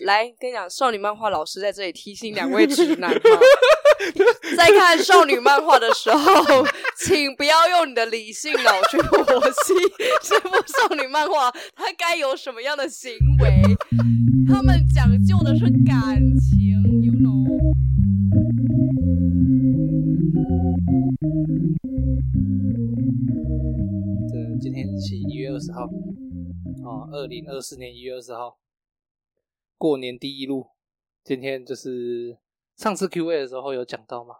来跟你讲，少女漫画老师在这里提醒两位直男哈，在看少女漫画的时候，请不要用你的理性脑去剖析这部少女漫画它该有什么样的行为，他们讲究的是感情，you know。这今天是一月二十号，啊，二零二四年一月二十号。过年第一路，今天就是上次 Q&A 的时候有讲到嘛？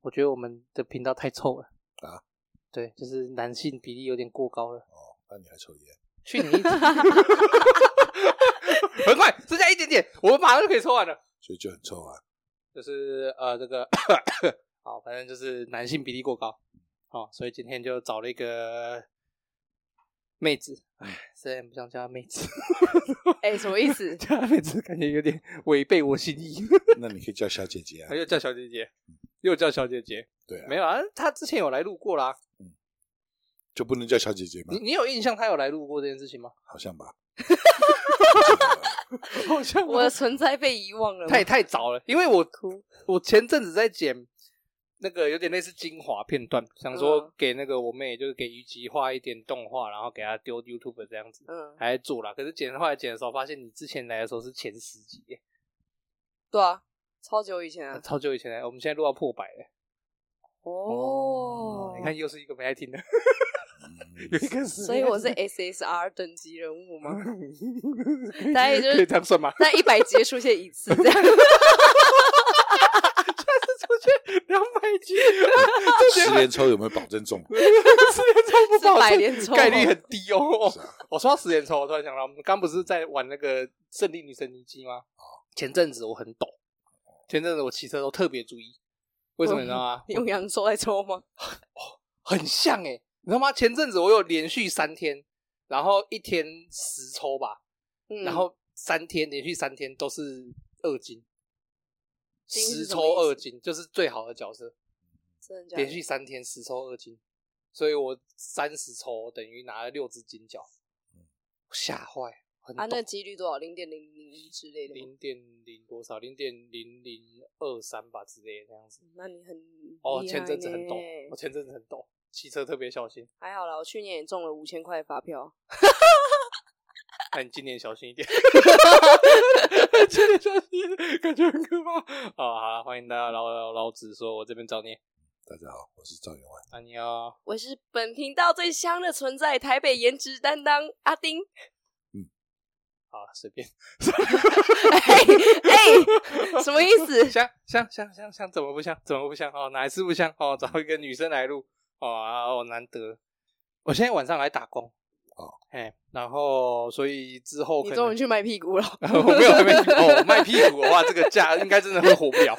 我觉得我们的频道太臭了啊！对，就是男性比例有点过高了。哦，那你还抽烟？去你！很快，剩下一点点，我们马上就可以抽完了。所以就很臭啊！就是呃，这个 好，反正就是男性比例过高。好，所以今天就找了一个。妹子，哎，虽然不想叫她妹子，哎、欸，什么意思？叫她妹子感觉有点违背我心意。那你可以叫小姐姐啊，又叫小姐姐，又叫小姐姐，对啊，没有啊，她之前有来录过啦，嗯，就不能叫小姐姐吗？你你有印象她有来录过这件事情吗？好像吧，好像我的存在被遗忘了，太太早了，因为我我前阵子在剪。那个有点类似精华片段，想说给那个我妹，就是给虞姬画一点动画，然后给她丢 YouTube 这样子，嗯，还在做啦。可是剪的话，剪的时候发现你之前来的时候是前十集，对啊，超久以前啊，超久以前来，我们现在录到破百了。哦，哦，你看又是一个没爱听的，有一个是，所以我是 SSR 等级人物吗？大概就是可以这样算吗？在一百集出现一次这样。两百斤，十连抽有没有保证中？十连抽不保证，概率很低哦。我说到十连抽，我突然想到，我们刚不是在玩那个胜利女神尼基吗？前阵子我很抖，前阵子我骑车都特别注意，为什么你知道吗？用阳抽来抽吗？哦，很像哎，你知道吗？前阵子我有连续三天，然后一天十抽吧，然后三天连续三天都是二金。十抽二金就是最好的角色，连续三天十抽二金，所以我三十抽等于拿了六只金角，吓坏！啊，那几率多少？零点零零一之类的？零点零多少？零点零零二三吧之类的这样子。那你很哦，前阵子很懂，我前阵子很懂，骑车特别小心。还好啦，我去年也中了五千块发票。那你今年小心一点，今年小心，感觉很可怕。好，好了，欢迎大家老老老子说，我这边找你。大家好，我是赵员外。啊，你好，我是本频道最香的存在，台北颜值担当阿丁。嗯，好，随便。哎哎，什么意思？香香香香香，怎么不香？怎么不香？哦，哪一次不香？哦，找一个女生来录。哦啊，哦，难得。我现在晚上来打工。哦，哎，然后所以之后你终于去卖屁股了。我没有还没哦，卖屁股的话，这个价 应该真的会火不了。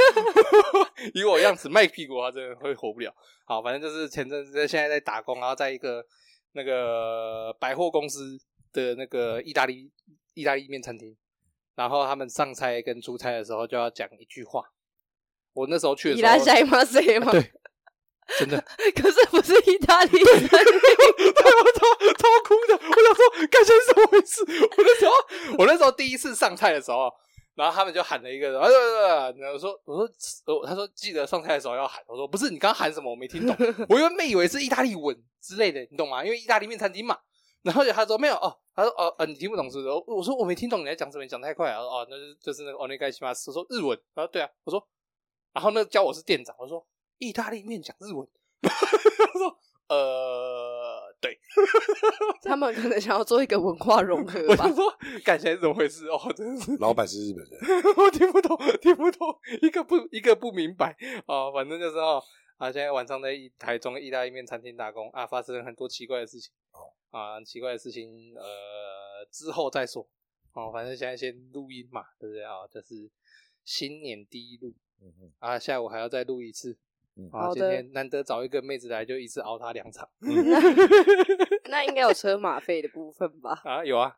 以我样子卖屁股的话，真的会火不了。好，反正就是前阵子在现在在打工，然后在一个那个百货公司的那个意大利意大利面餐厅，然后他们上菜跟出菜的时候就要讲一句话。我那时候去的时候，意吗？谁吗？对。真的，可是不是意大利超超哭的。我想说，感觉是怎么回事？我那时候，我那时候第一次上菜的时候，然后他们就喊了一个，啊对对对，然后我说，我说，他说记得上菜的时候要喊。我说不是，你刚刚喊什么？我没听懂。我原本以为是意大利文之类的，你懂吗？因为意大利面餐厅嘛。然后他说没有哦，他说哦呃，你听不懂是不是？我说我没听懂你在讲什么，你讲太快了。哦，那就是就是那个お愿いします。我说日文。然后对啊，我说，然后那个教我是店长，我说。意大利面讲日文，他说：“ 呃，对，他们可能想要做一个文化融合吧。”我就说：“感觉是怎么回事？”哦，真的是老板是日本人，我听不懂，听不懂，一个不一个不明白哦。反正就是哦，啊，现在晚上在台中意大利面餐厅打工啊，发生了很多奇怪的事情哦啊，奇怪的事情呃之后再说哦。反正现在先录音嘛，对不对啊？这是新年第一录，嗯嗯啊，下午还要再录一次。好，今天难得找一个妹子来，就一次熬她两场。那应该有车马费的部分吧？啊，有啊，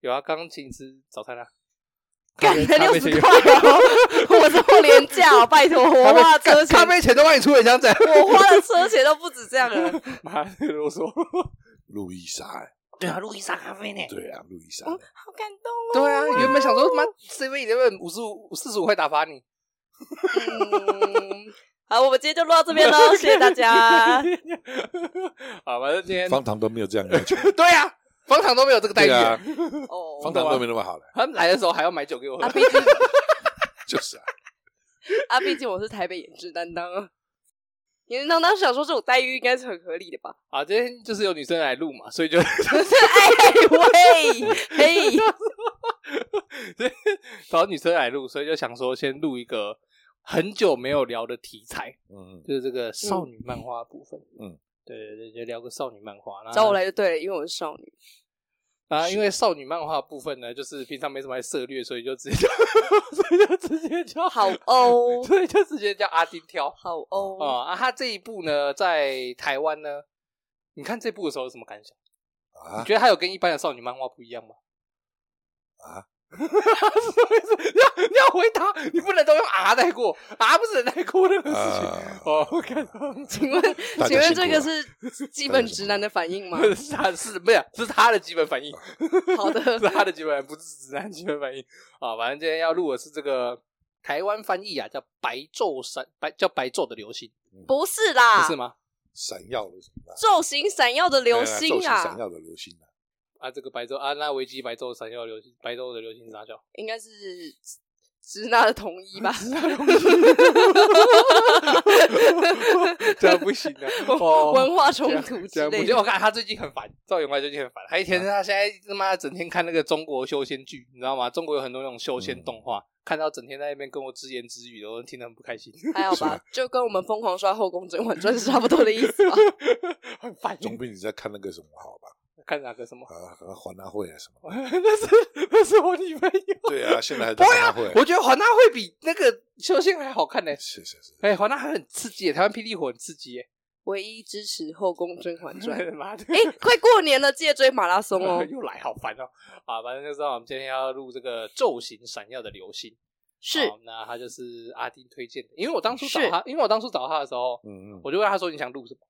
有啊，刚请吃早餐啊，干才六十块哦！我这么廉价，拜托，我花车钱，咖啡钱都帮你出，你这样子，我花的车钱都不止这样了。妈的啰嗦，路易莎，对啊，路易莎咖啡呢？对啊，路易莎。哦，好感动哦。对啊，原本想说妈，seven eleven 五十五四十五块打发你。嗯，好，我们今天就录到这边喽，谢谢大家。好，反正今天方糖都没有这样要求。对啊，方糖都没有这个待遇啊。哦，方糖都没那么好了。他们来的时候还要买酒给我喝。啊，毕竟就是啊。啊，毕竟我是台北颜值担当啊。颜值担当想说这种待遇应该是很合理的吧？啊，今天就是有女生来录嘛，所以就就是哎喂嘿，找女生来录，所以就想说先录一个很久没有聊的题材，嗯，就是这个少女漫画部分。嗯，对对对，就聊个少女漫画。找我来就对了，因为我是少女。啊，因为少女漫画部分呢，就是平常没什么爱涉猎，所以就直接就，所以就直接叫好欧，所以就直接叫阿丁挑好欧啊啊！他这一部呢，在台湾呢，你看这部的时候有什么感想？啊？你觉得他有跟一般的少女漫画不一样吗？啊？什么意思？你要你要回答，你不能都用啊带过啊，不是带过任何事情。哦，我看到，请问，请问这个是基本直男的反应吗？是他是不是？是他的基本反应。好的，是他的基本，不是直男基本反应啊。反正今天要录的是这个台湾翻译啊，叫白昼闪白，叫白昼的流星，不是啦，不是吗？闪耀的昼行闪耀的流星啊，闪耀的流星啊。啊，这个白昼啊，那维基白昼闪耀流星，白昼的流星是啥叫？应该是直男的统一吧？这样不行啊！哦、文化冲突之类的。我觉得我看他最近很烦，赵员外最近很烦。他一天他现在他妈整天看那个中国修仙剧，你知道吗？中国有很多那种修仙动画，嗯、看到整天在那边跟我自言自语的，我听得很不开心。还好吧，就跟我们疯狂刷《后宫甄嬛传》是差不多的意思吧？很烦。总比你在看那个什么好吧？看哪个什么？啊，华纳会啊什么？那是那是我女朋友。对啊，现在还在华纳会。我觉得华纳会比那个修仙还好看呢。是是是。哎，华纳还很刺激，台湾霹雳火很刺激。唯一支持《后宫甄嬛传的》。妈的！哎，快过年了，记得追马拉松哦。又来，好烦哦。啊，反正就知道我们今天要录这个昼行闪耀的流星。是。那他就是阿丁推荐的，因为我当初找他，因为我当初找他的时候，嗯嗯，我就问他说：“你想录什么？”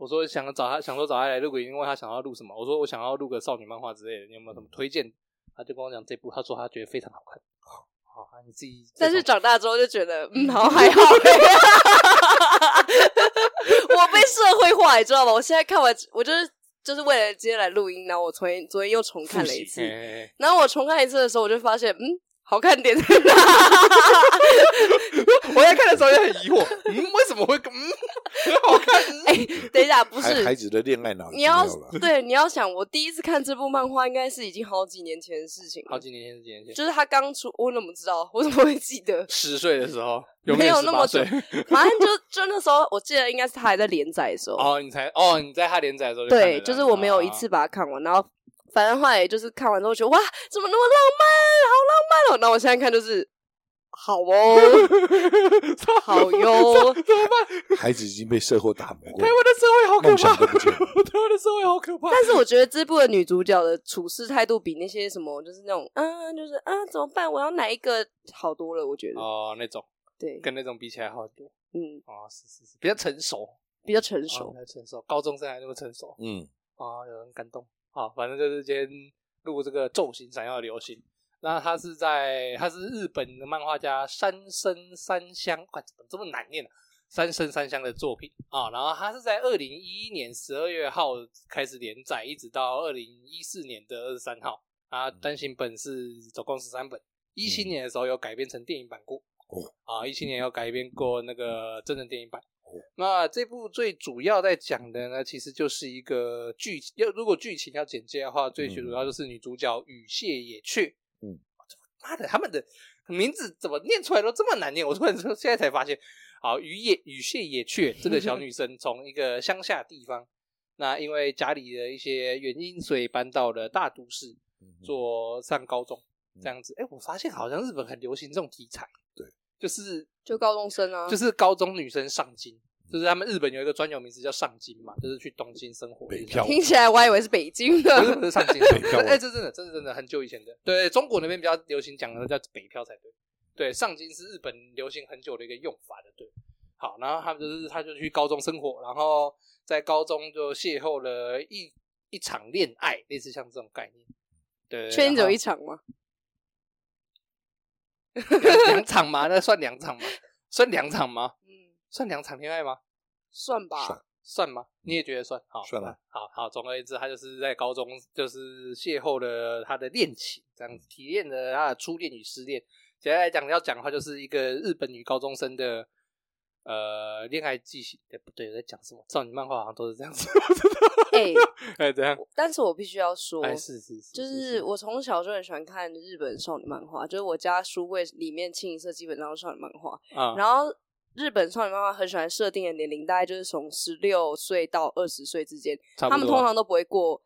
我说想找他，想说找他来录个音，因为他想要录什么？我说我想要录个少女漫画之类的，你有没有什么推荐？他就跟我讲这部，他说他觉得非常好看。好，好，你自己。但是长大之后就觉得，嗯，好还好。我被社会化，你知道吗？我现在看完，我就是就是为了今天来录音，然后我昨天昨天又重看了一次，然后我重看一次的时候，我就发现，嗯。好看点在哪？我在看的时候也很疑惑，嗯，为什么会嗯很 好看？哎、欸，等一下，不是孩子的恋爱脑，你要对你要想，我第一次看这部漫画应该是已经好几年前的事情，好几年前，几年前，就是他刚出，我怎么知道？我怎么会记得？十岁的时候有没有那么久？反正就就那时候，我记得应该是他还在连载的时候。哦，你才哦，你在他连载的时候对，就是我没有一次把它看完，然后。反正后来就是看完之后觉得哇，怎么那么浪漫，好浪漫哦！那我现在看就是好哦，好哟，怎么办？孩子已经被社会打磨过，台湾的社会好可怕，台湾的社会好可怕。但是我觉得这部的女主角的处事态度比那些什么，就是那种啊，就是啊，怎么办？我要哪一个好多了？我觉得哦，那种对，跟那种比起来好多。嗯，哦，是是是，比较成熟，比较成熟，比较成熟，高中生还那么成熟。嗯，啊，有人感动。好，反正就是今天录这个昼行闪耀的流星。那他是在，他是日本的漫画家三生三香，快怎么这么难念呢？三生三香的作品啊。然后他是在二零一一年十二月号开始连载，一直到二零一四年的二十三号。啊，单行本是总共十三本。一七年的时候有改编成电影版过。啊，一七年有改编过那个真人电影版。那这部最主要在讲的呢，其实就是一个剧情。要如果剧情要简介的话，最主要就是女主角雨谢野雀。嗯，妈的，他们的名字怎么念出来都这么难念？我突然现在才发现，好，雨野雨谢野雀这个小女生 从一个乡下地方，那因为家里的一些原因，所以搬到了大都市做上高中这样子。哎，我发现好像日本很流行这种题材。就是就高中生啊，就是高中女生上京，就是他们日本有一个专有名词叫上京嘛，就是去东京生活。北漂，听起来我还以为是北京的，不是不是上京，北漂。哎，这真的，这是真的很久以前的。对，中国那边比较流行讲的叫北漂才对。对，上京是日本流行很久的一个用法的。对，好，然后他们就是他就去高中生活，然后在高中就邂逅了一一场恋爱，类似像这种概念。对，确定只有一场吗？两场吗？那算两场吗？算两场吗？嗯，算两场恋爱吗？算吧。算算吗？你也觉得算？好，算了。好好，总而言之，他就是在高中就是邂逅了他的恋情，这样子体验了他的初恋与失恋。简单来讲，要讲的话，就是一个日本女高中生的呃恋爱剧情。哎，不对，我在讲什么？少女漫画好像都是这样子。哎 哎，怎样？但是我必须要说，哎，是是是，就是我从小就很喜欢看日本少女漫画，就是我家书柜里面清一色基本上都是少女漫画啊。然后日本少女漫画很喜欢设定的年龄，大概就是从十六岁到二十岁之间，他们通常都不会过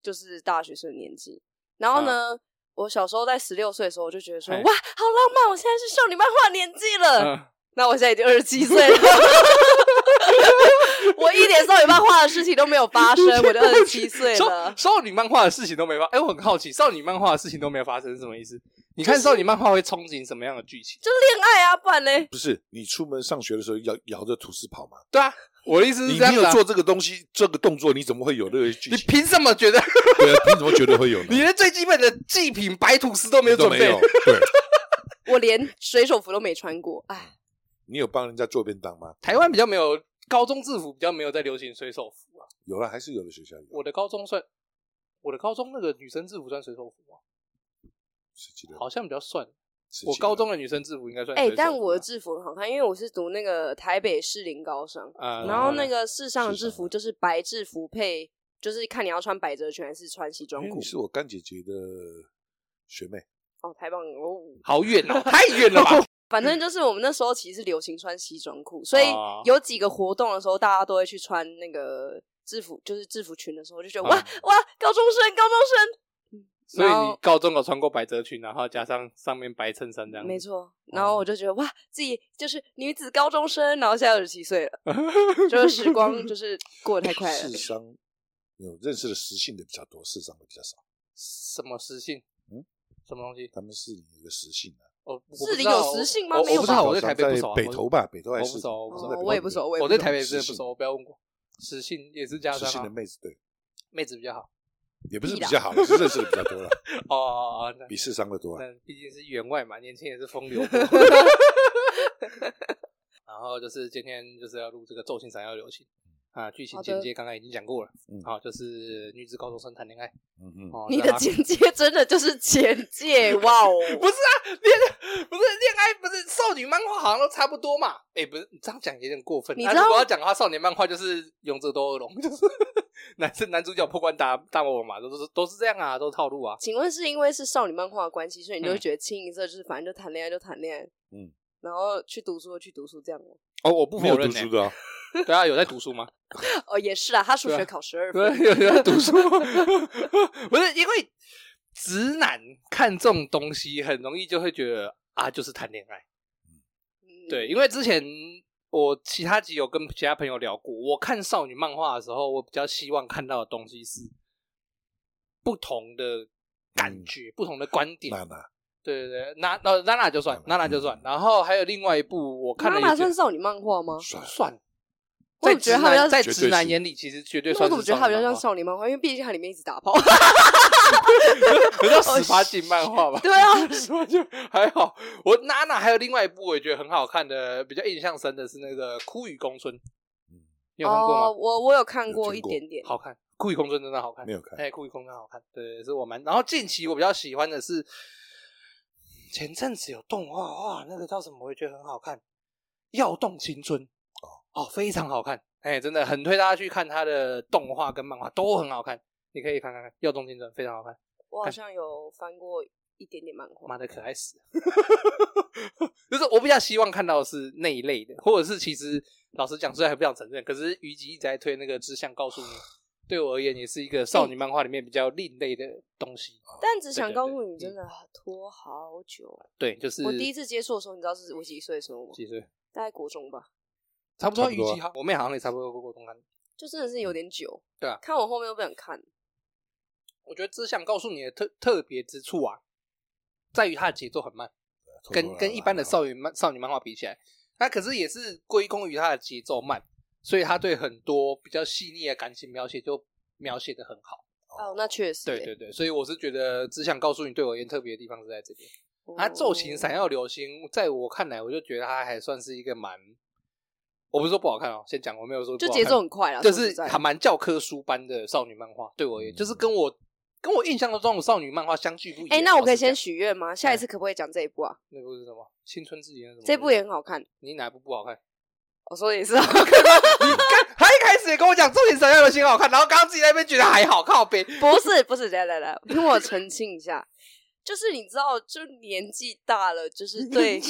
就是大学生的年纪。然后呢？啊我小时候在十六岁的时候，我就觉得说，哇，好浪漫！我现在是少女漫画年纪了。嗯、那我现在已经二十七岁了，我一点少女漫画的事情都没有发生，我就二十七岁了。少女漫画的事情都没发，哎、欸，我很好奇，少女漫画的事情都没有发生是什么意思？你看少女漫画会憧憬什么样的剧情？就是恋爱啊，不然呢？不是，你出门上学的时候要摇着吐司跑吗？对啊。我的意思是这样、啊，你没有做这个东西，这个动作，你怎么会有这个剧情？你凭什么觉得？对啊，凭什么觉得会有呢？你连最基本的祭品白吐司都没有准备，有对，我连水手服都没穿过。哎，你有帮人家做便当吗？台湾比较没有高中制服，比较没有在流行水手服啊。有了，还是有的学校有。我的高中算，我的高中那个女生制服算水手服吗？好像比较算。我高中的女生制服应该算哎、欸，但我的制服很好看，因为我是读那个台北士林高商，嗯、然后那个世上的制服就是白制服配，就是看你要穿百褶裙还是穿西装裤。你是我干姐姐的学妹哦，太棒了哦，好远哦，太远了吧？反正就是我们那时候其实流行穿西装裤，所以有几个活动的时候，大家都会去穿那个制服，就是制服裙的时候，就觉得、嗯、哇哇，高中生，高中生。所以你高中有穿过百褶裙，然后加上上面白衬衫这样？没错。然后我就觉得、哦、哇，自己就是女子高中生，然后现在二十七岁了，就是时光 就是过得太快了。世商有认识的实性的比较多，世商的比较少。什么实性？嗯，什么东西？他们是有一个实性的、啊。哦，市里有实性吗？没有。我不知道，我对台北不熟、啊。北投吧，北投还是我不熟，我，我也不熟。我对台北真的不熟，我不要问过。实性也是加上、啊。实性的妹子对，妹子比较好。也不是比较好，是认识的比较多了。哦哦哦，比世商的多。那毕竟是员外嘛，年轻也是风流。然后就是今天就是要录这个《咒星闪耀流行》啊，剧情简介刚刚已经讲过了。嗯，好，就是女子高中生谈恋爱。嗯嗯，你的简介真的就是简介哇哦！不是啊，恋不是恋爱，不是少女漫画，好像都差不多嘛。哎，不是，你这样讲有点过分。你知道我要讲的话，少年漫画就是勇者斗恶龙，就是。男生男主角破关打大魔王嘛，都是都是这样啊，都是套路啊。请问是因为是少女漫画的关系，所以你就会觉得清一色就是反正就谈恋爱就谈恋爱，嗯，然后去读书去读书这样吗？哦，我不否认、欸、读书的、啊，对啊，有在读书吗？哦，也是啊，他数学考十二分，对，有在读书。不是因为直男看这种东西很容易就会觉得啊，就是谈恋爱。嗯，对，因为之前。我其他集有跟其他朋友聊过，我看少女漫画的时候，我比较希望看到的东西是不同的感觉，嗯、不同的观点。对对对，娜娜娜娜就算，娜娜就算。然后还有另外一部，我看了。娜娜算少女漫画吗？算。我觉得他比较在直男眼里，其实绝对算。我怎么觉得他比较像少女漫画？因为毕竟它里面一直打炮。比较十八禁漫画吧？对啊，十八禁还好。我娜娜还有另外一部，我也觉得很好看的，比较印象深的是那个《枯雨宫村》。你有看过吗？我我有看过一点点，好看。《枯雨宫村》真的好看，没有看。哎，《枯雨宫村》好看，对，是我蛮。然后近期我比较喜欢的是前阵子有动画，哇，那个叫什么？我也觉得很好看，《耀动青春》哦哦，非常好看，哎，真的很推大家去看他的动画跟漫画都很好看。你可以看看看《跃动青春》，非常好看。我好像有翻过一点点漫画。妈的，可爱死！就是我比较希望看到的是那一类的，或者是其实老实讲，虽然还不想承认，可是虞姬一直在推那个志向告诉你，对我而言也是一个少女漫画里面比较另类的东西。但只想告诉你，真的拖好久。对，就是我第一次接触的时候，你知道是我几岁的时候吗？几岁？大概国中吧。差不多虞姬哈，我妹好像也差不多过国中看。就真的是有点久。对啊，看我后面又不想看。我觉得只想告诉你的特特别之处啊，在于它的节奏很慢，跟跟一般的少女漫少女漫画比起来，它可是也是归功于它的节奏慢，所以他对很多比较细腻的感情描写就描写的很好。哦，那确实。对对对，所以我是觉得只想告诉你，对我而言特别的地方是在这边。它骤型闪耀流星，在我看来，我就觉得他还算是一个蛮……我不是说不好看哦，先讲，我没有说就节奏很快啊，就是还蛮教科书般的少女漫画。对我而言，就是跟我跟我印象中的少女漫画相距不远。哎，那我可以先许愿吗？下一次可不可以讲这一部啊？那部是什么？青春之眼什么？这部也很好看。你哪部不好看？我说也是好看。你看，他一开始也跟我讲骤型闪耀流星好看，然后刚刚自己在那边觉得还好，靠边。不是不是，来来来，听我澄清一下。就是你知道，就年纪大了，就是对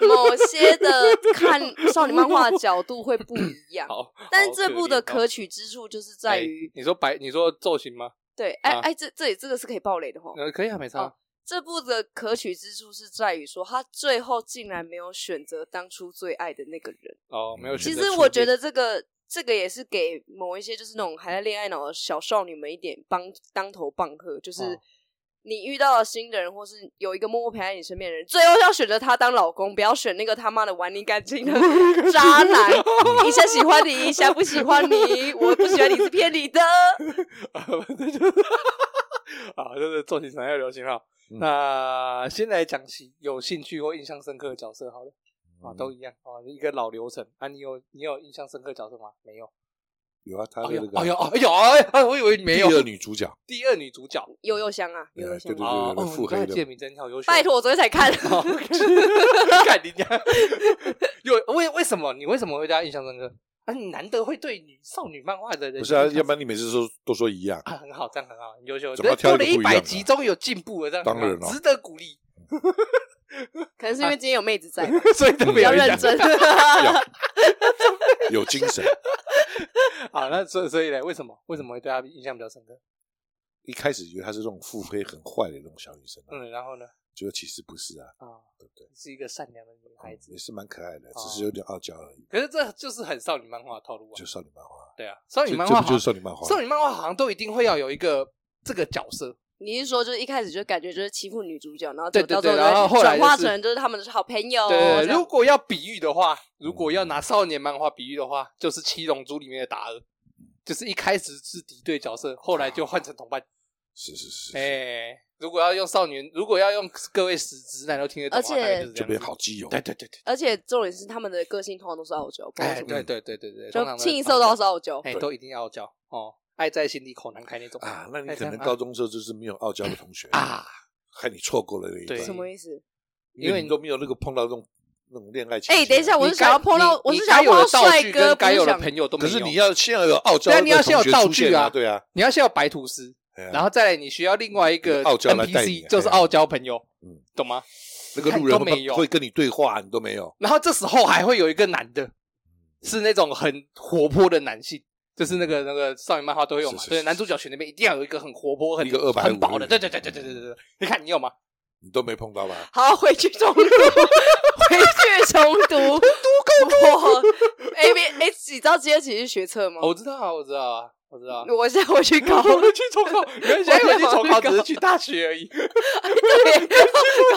某些的看 少女漫画的角度会不一样。好，但是这部的可取之处就是在于，你说白，你说造型吗？对，哎哎，这这里这个是可以爆雷的哈。呃，可以啊，没差。这部的可取之处是在于说，他最后竟然没有选择当初最爱的那个人。哦，没有选择。其实我觉得这个这个也是给某一些就是那种还在恋爱脑的小少女们一点帮当头棒喝，就是。你遇到了新的人，或是有一个默默陪在你身边的人，最后要选择他当老公，不要选那个他妈的玩你感情的渣男。一下喜欢你，一下不喜欢你，我不喜欢你是骗你的。啊，就是做起闪耀流行哈。嗯、那先来讲起有兴趣或印象深刻的角色好了，啊，都一样啊，一个老流程啊。你有你有印象深刻的角色吗？没有。有啊，他的那个，哎呦，哎呦，哎呦，我以为没有。第二女主角，第二女主角，悠悠香啊，悠悠香，对对对对，腹黑的。名字叫悠悠。拜托，我昨天才看。看你家，有为为什么？你为什么会对他印象深刻？啊，你难得会对女少女漫画的人，不是啊？要不然你每次说都说一样啊？很好，这样很好，很优秀。怎么挑一个不一百集终于有进步了，这样当然了，值得鼓励。可能是因为今天有妹子在，所以比较认真 有精神。好，那所以所以呢，为什么为什么会对他印象比较深刻？一开始以为她是这种腹黑很坏的那种小女生，嗯，然后呢，觉得其实不是啊，啊，对不对？是一个善良的女孩子，也是蛮可爱的，只是有点傲娇而已。可是这就是很少女漫画套路啊，就少女漫画，对啊，少女漫画就是少女漫画，少女漫画好像都一定会要有一个这个角色。你是说，就是一开始就感觉就是欺负女主角，然后对对对，然后后来转化成就是他们的好朋友。对，如果要比喻的话，如果要拿少年漫画比喻的话，就是《七龙珠》里面的达尔。就是一开始是敌对角色，后来就换成同伴。是是是。哎，如果要用少年，如果要用各位死直男都听得懂，而且这边好基友。对对对对。而且重点是他们的个性通常都是傲娇。哎，对对对对对，就清一色都是傲娇，哎，都一定要傲娇哦，爱在心里口难开那种啊。那你可能高中时候就是没有傲娇的同学啊，害你错过了那一段。什么意思？因为你都没有那个碰到这种。那种恋爱情，哎，等一下，我是想要碰到，我是想要碰到帅哥，该有的朋友都没有。可是你要先要有傲娇，对，你要先有道具啊，对啊，你要先有白吐司，然后再来你需要另外一个 NPC，就是傲娇朋友，嗯，懂吗？那个路人会会跟你对话，你都没有。然后这时候还会有一个男的，是那种很活泼的男性，就是那个那个少女漫画都会有嘛，对，男主角群那边一定要有一个很活泼、很一个二百很薄的，对对对对对对对对，你看你有吗？你都没碰到吧？好，回去重读，回去重读，读够多。A B S，你知道今天其实是学测吗？我知道啊，我知道啊，我知道。我现在回去考，我去重考。你们现在回去重考只是去大学而已。对，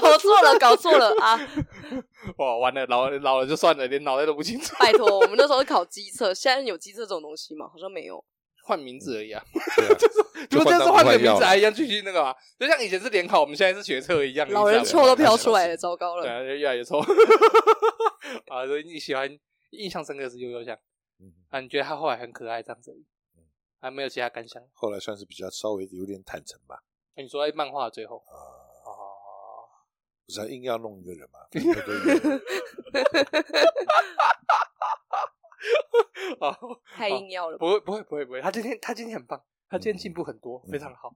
搞错了，搞错了啊！哇，完了，老了老了就算了，连脑袋都不清楚。拜托，我们那时候是考机测，现在有机测这种东西吗？好像没有。换名字而已啊，就是就这样子换个名字还一样继续那个嘛，就像以前是联考，我们现在是学测一样。老人臭都飘出来了，糟糕了。对啊，越来越臭。啊，所以你喜欢印象深刻是悠悠香，啊，你觉得他后来很可爱这样子，还没有其他感想？后来算是比较稍微有点坦诚吧。你说在漫画最后啊，哦，不是硬要弄一个人嘛？啊，太硬要了！不会，不会，不会，不会。他今天，他今天很棒，他今天进步很多，非常好，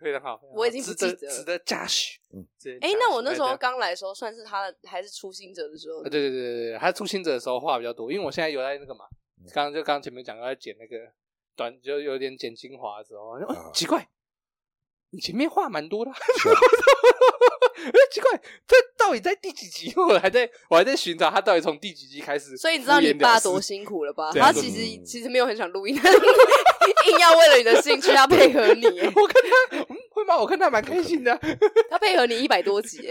非常好。我已经不记得，值得嘉许。嗯，哎，那我那时候刚来的时候，算是他还是初心者的时候。对对对对对，他初心者的时候话比较多，因为我现在有在那个嘛，刚刚就刚刚前面讲，在剪那个短，就有点剪精华的时候，奇怪，你前面话蛮多的。哎，奇怪，这到底在第几集？我还在我还在寻找他到底从第几集开始。所以你知道你爸多 辛苦了吧？他其实其实没有很想录音，硬要为了你的兴趣要配合你。我看他，嗯，会吗？我看他蛮开心的。他配合你一百多集，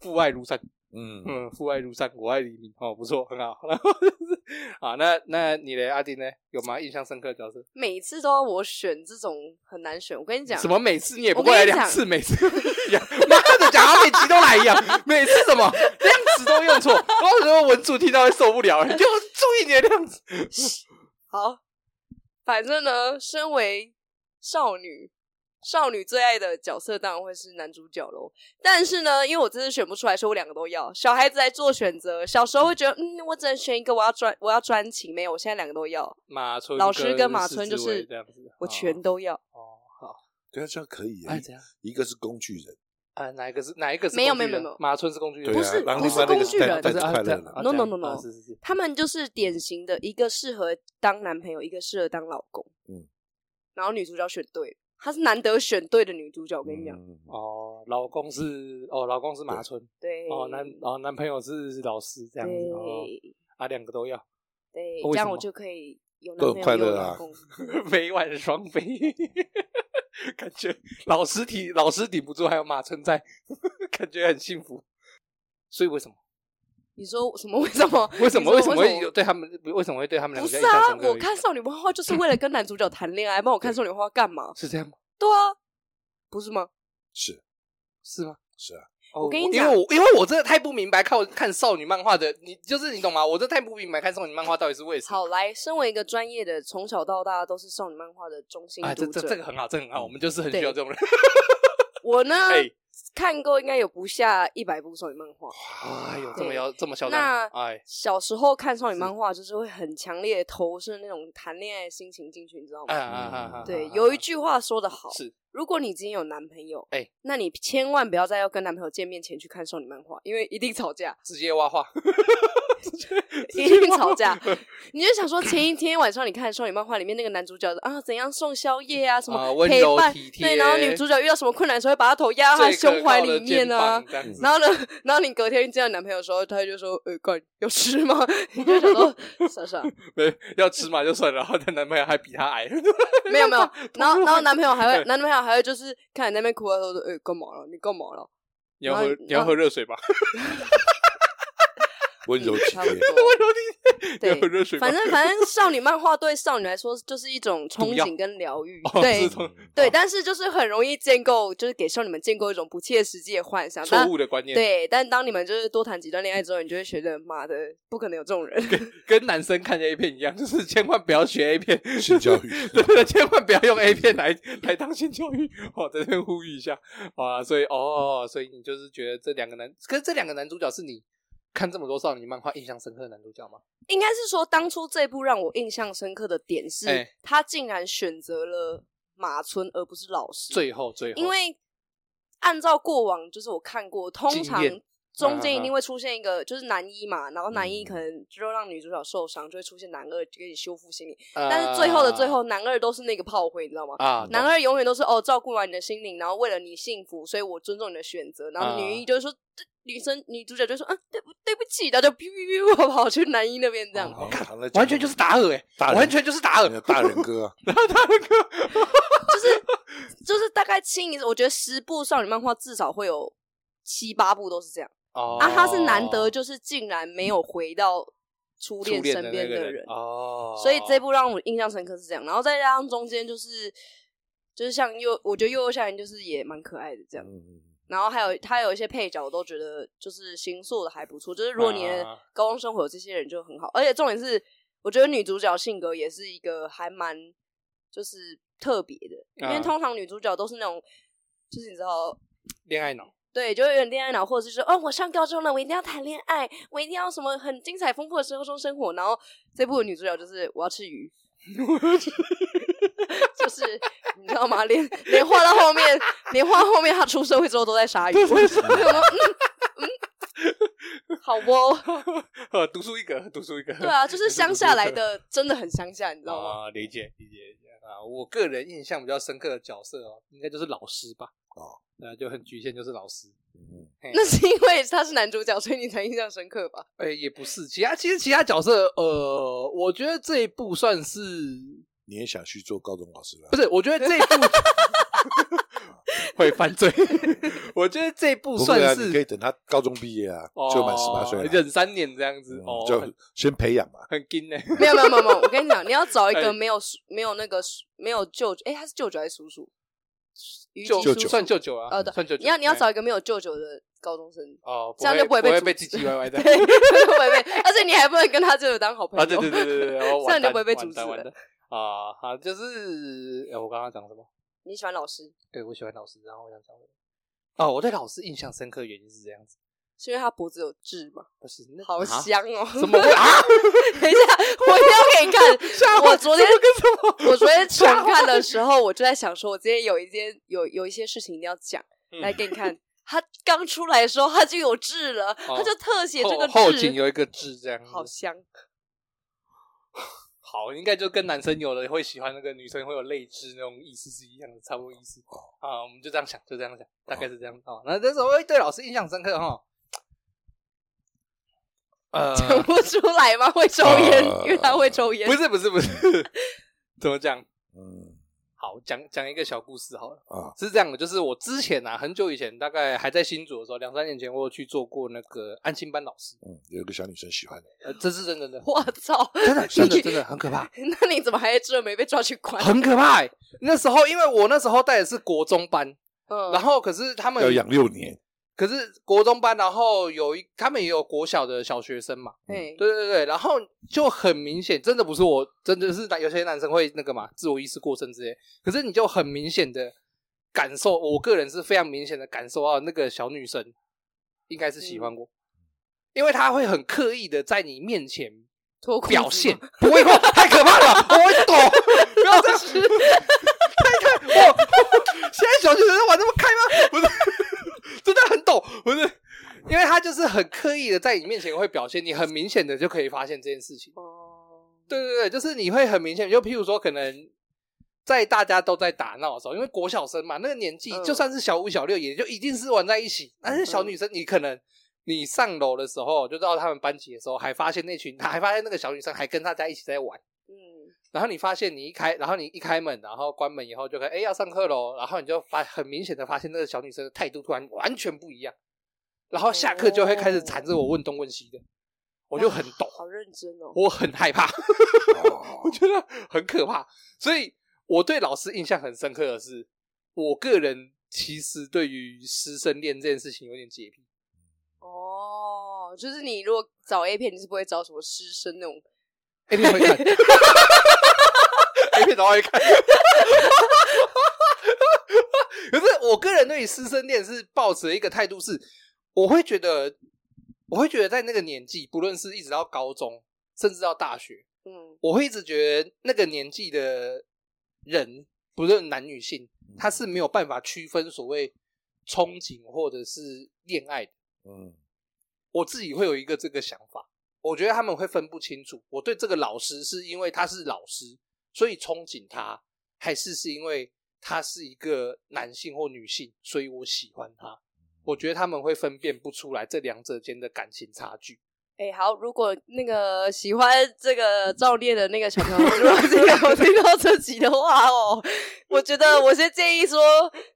父爱如山。嗯嗯，父爱如山，我爱黎明，哦，不错，很好。然后就是，啊，那那你的，阿丁呢？有吗？印象深刻的角色？每次都要我选这种很难选。我跟你讲，什么每次你也不过来两次，每次一样，妈的，讲好每集都来一样，每次什么量词都用错，我觉得文主听到会受不了，你就注意你的量词。好，反正呢，身为少女。少女最爱的角色当然会是男主角喽，但是呢，因为我真的选不出来，所以我两个都要。小孩子来做选择，小时候会觉得，嗯，我只能选一个，我要专，我要专情。没有，我现在两个都要。马村老师跟马村就是这样子，我全都要。哦，好，对啊，这样可以。哎，这样，一个是工具人，啊，哪一个是哪一个是？没有，没有，没有，马村是工具人，不是，不是工具人，是快乐的。No No No No，他们就是典型的一个适合当男朋友，一个适合当老公。嗯，然后女主角选对了。她是难得选对的女主角，我跟你讲。嗯、哦，老公是哦，老公是马村，对。哦，男哦男朋友是老师，这样子。对。哦、啊，两个都要。对，这样我就可以有男朋友有老公，每晚 双飞。感觉老师顶老师顶不住，还有马村在，感觉很幸福。所以为什么？你说什么？为什么？为什么？为什么会有对他们？为什么会对他们两个？不是啊，我看少女漫画就是为了跟男主角谈恋爱，帮我看少女漫画干嘛？是这样吗？对啊，不是吗？是是吗？是啊。我跟你讲，因为我因为我真的太不明白看看少女漫画的，你就是你懂吗？我真的太不明白看少女漫画到底是为什么。好，来，身为一个专业的，从小到大都是少女漫画的中心读者，这这个很好，这很好，我们就是很需要这种人。我呢？看过应该有不下一百部少女漫画，哎呦，这么要这么嚣张！那小时候看少女漫画，就是会很强烈的投射那种谈恋爱的心情进去，你知道吗？对，有一句话说的好，是如果你今天有男朋友，哎，那你千万不要在要跟男朋友见面前去看少女漫画，因为一定吵架，直接挖话。一定吵架，你就想说前一天晚上你看少女漫画里面那个男主角啊，怎样送宵夜啊，什么陪伴，对，然后女主角遇到什么困难的时候会把他头压在胸怀里面啊，然后呢，然后你隔天见到男朋友的时候，他就说，呃，怪，有吃吗？你就想说傻傻，没要吃嘛就算了，然后她男朋友还比他矮，没有没有，然后然后男朋友还会，男朋友还会就是看你那边哭的时候说，呃，干嘛了？你干嘛了？你要喝你要喝热水吧。温柔体贴，温柔体贴，对，热水。反正反正，少女漫画对少女来说就是一种憧憬跟疗愈，对对。但是就是很容易建构，就是给少女们建构一种不切实际的幻想，错误的观念。对，但当你们就是多谈几段恋爱之后，你就会觉得妈的，不可能有这种人。跟 跟男生看 A 片一样，就是千万不要学 A 片性教育，对 对，千万不要用 A 片来来当性教育。我 在这边呼吁一下啊，所以哦，所以你就是觉得这两个男，可是这两个男主角是你。看这么多少女漫画，印象深刻的男主角吗？应该是说，当初这部让我印象深刻的点是，欸、他竟然选择了马村而不是老师。最后，最后，因为按照过往，就是我看过，通常中间一定会出现一个，就是男一嘛，然后男一可能就让女主角受伤，就会出现男二给你修复心理。嗯、但是最后的最后，男二都是那个炮灰，你知道吗？啊，男二永远都是哦，照顾完你的心灵，然后为了你幸福，所以我尊重你的选择。然后女一就是说。嗯女生女主角就说：“嗯，对不对不起，他就哔哔哔跑去男一那边这样，哦、完全就是打耳哎，完全就是打耳大人哥，然后大人哥 就是就是大概清一，我觉得十部少女漫画至少会有七八部都是这样。哦、啊，他是难得就是竟然没有回到初恋身边的人，的人哦，所以这部让我印象深刻是这样。然后再加上中间就是就是像幼，我觉得幼幼夏言就是也蛮可爱的这样。嗯”然后还有他有一些配角，我都觉得就是新塑的还不错。就是如果你的高中生活有这些人就很好，而且重点是，我觉得女主角性格也是一个还蛮就是特别的，因为通常女主角都是那种就是你知道恋爱脑，对，就有点恋爱脑，或者是说哦，我上高中了，我一定要谈恋爱，我一定要什么很精彩丰富的生活中生活。然后这部的女主角就是我要吃鱼。就是你知道吗？连连画到后面，连画后面，他出社会之后都在杀鱼。嗯嗯，好不？呃，读书一格，读书一格。对啊，就是乡下来的，真的很乡下，你知道吗？啊，理解，理解，理解啊！我个人印象比较深刻的角色哦，应该就是老师吧？哦，那就很局限，就是老师。嗯，那是因为他是男主角，所以你才印象深刻吧？哎，也不是，其他其实其他角色，呃，我觉得这一部算是。你也想去做高中老师了？不是，我觉得这一部 会犯罪。我觉得这部算是、啊、可以等他高中毕业啊，哦、就满十八岁，忍三年这样子，嗯、哦，就先培养嘛。很金呢？没有没有没有没 有，我跟你讲，你要找一个没有没有那个没有舅舅，哎，他是舅舅还是叔叔？舅舅算舅舅啊，呃，算舅舅。你要你要找一个没有舅舅的高中生哦，这样就不会被被唧唧歪歪的，不会被，而且你还不能跟他舅舅当好朋友。对对对对对，这样就不会被阻止了。啊，好，就是我刚刚讲什么？你喜欢老师？对，我喜欢老师。然后我想讲哦，我对老师印象深刻的原因是这样子，是因为他脖子有痣吗？不是，好香哦！怎么会 啊？等一下，我一定要给你看。我昨天我昨天重看的时候，我就在想说，我今天有一件有有一些事情一定要讲，来给你看。他刚出来的时候，他就有痣了，他就特写这个痣，后颈有一个痣，这样好香。好，应该就跟男生有的会喜欢那个女生会有泪痣那种意思是一样的，差不多意思。啊，我们就这样想，就这样想，大概是这样。啊，那这时候会对老师印象深刻哈。呃，讲不出来吗？会抽烟，因为他会抽烟。不是不是不是，怎么讲？嗯。好，讲讲一个小故事好了啊，是这样的，就是我之前啊，很久以前，大概还在新竹的时候，两三年前，我有去做过那个安心班老师。嗯，有一个小女生喜欢你，呃，这是真的的。我操，真的 真的真的很可怕。那你怎么还在这没被抓去关？很可怕。那时候，因为我那时候带的是国中班，嗯，然后可是他们要养六年。可是国中班，然后有一他们也有国小的小学生嘛，对对对对，然后就很明显，真的不是我，真的是有些男生会那个嘛，自我意识过剩之类。可是你就很明显的感受，我个人是非常明显的感受到那个小女生应该是喜欢我，因为她会很刻意的在你面前表现，不会过太可怕了，我会抖，不要这样，太看我，现在小学生玩这么开吗？不是。真的很懂，不是，因为他就是很刻意的在你面前会表现，你很明显的就可以发现这件事情。哦，对对对，就是你会很明显，就譬如说，可能在大家都在打闹的时候，因为国小生嘛，那个年纪就算是小五小六，也就一定是玩在一起。但是小女生，你可能你上楼的时候，就到他们班级的时候，还发现那群，他还发现那个小女生还跟大家一起在玩。然后你发现你一开，然后你一开门，然后关门以后就看，哎，要上课喽。然后你就发很明显的发现那个小女生的态度突然完全不一样。然后下课就会开始缠着我问东问西的，我就很懂，好认真哦，我很害怕，我觉得很可怕。所以我对老师印象很深刻的是，我个人其实对于师生恋这件事情有点洁癖。哦，就是你如果找 A 片，你是不会找什么师生那种 A 片会看。可以找我看，可是我个人对于师生恋是抱持一个态度是，我会觉得，我会觉得在那个年纪，不论是一直到高中，甚至到大学，嗯，我会一直觉得那个年纪的人，不论男女性，他是没有办法区分所谓憧憬或者是恋爱的，嗯，我自己会有一个这个想法，我觉得他们会分不清楚。我对这个老师是因为他是老师。所以憧憬他，还是是因为他是一个男性或女性，所以我喜欢他。我觉得他们会分辨不出来这两者间的感情差距。哎、欸，好，如果那个喜欢这个照恋的那个小朋友，如果这个我听到这集的话哦，我觉得我先建议说，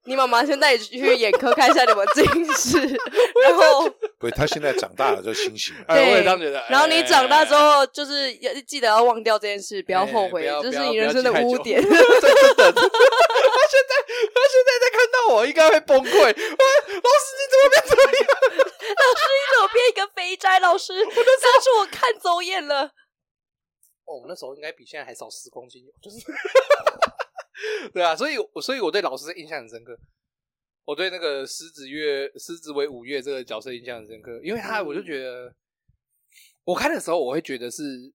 你妈妈先带你去眼科看一下你们近视，然后。不，他现在长大了就清醒了。对，我也这样觉得。然后你长大之后，就是要记得要忘掉这件事，不要后悔，这是你人生的污点。真的，他现在他现在在看到我，应该会崩溃。老师，你怎么变这样？老师，你怎么变一个肥宅？老师，我的上次我看走眼了。哦，我那时候应该比现在还少十公斤，就是。对啊，所以，所以我对老师的印象很深刻。我对那个狮子月、狮子为五月这个角色印象很深刻，因为他我就觉得，我看的时候我会觉得是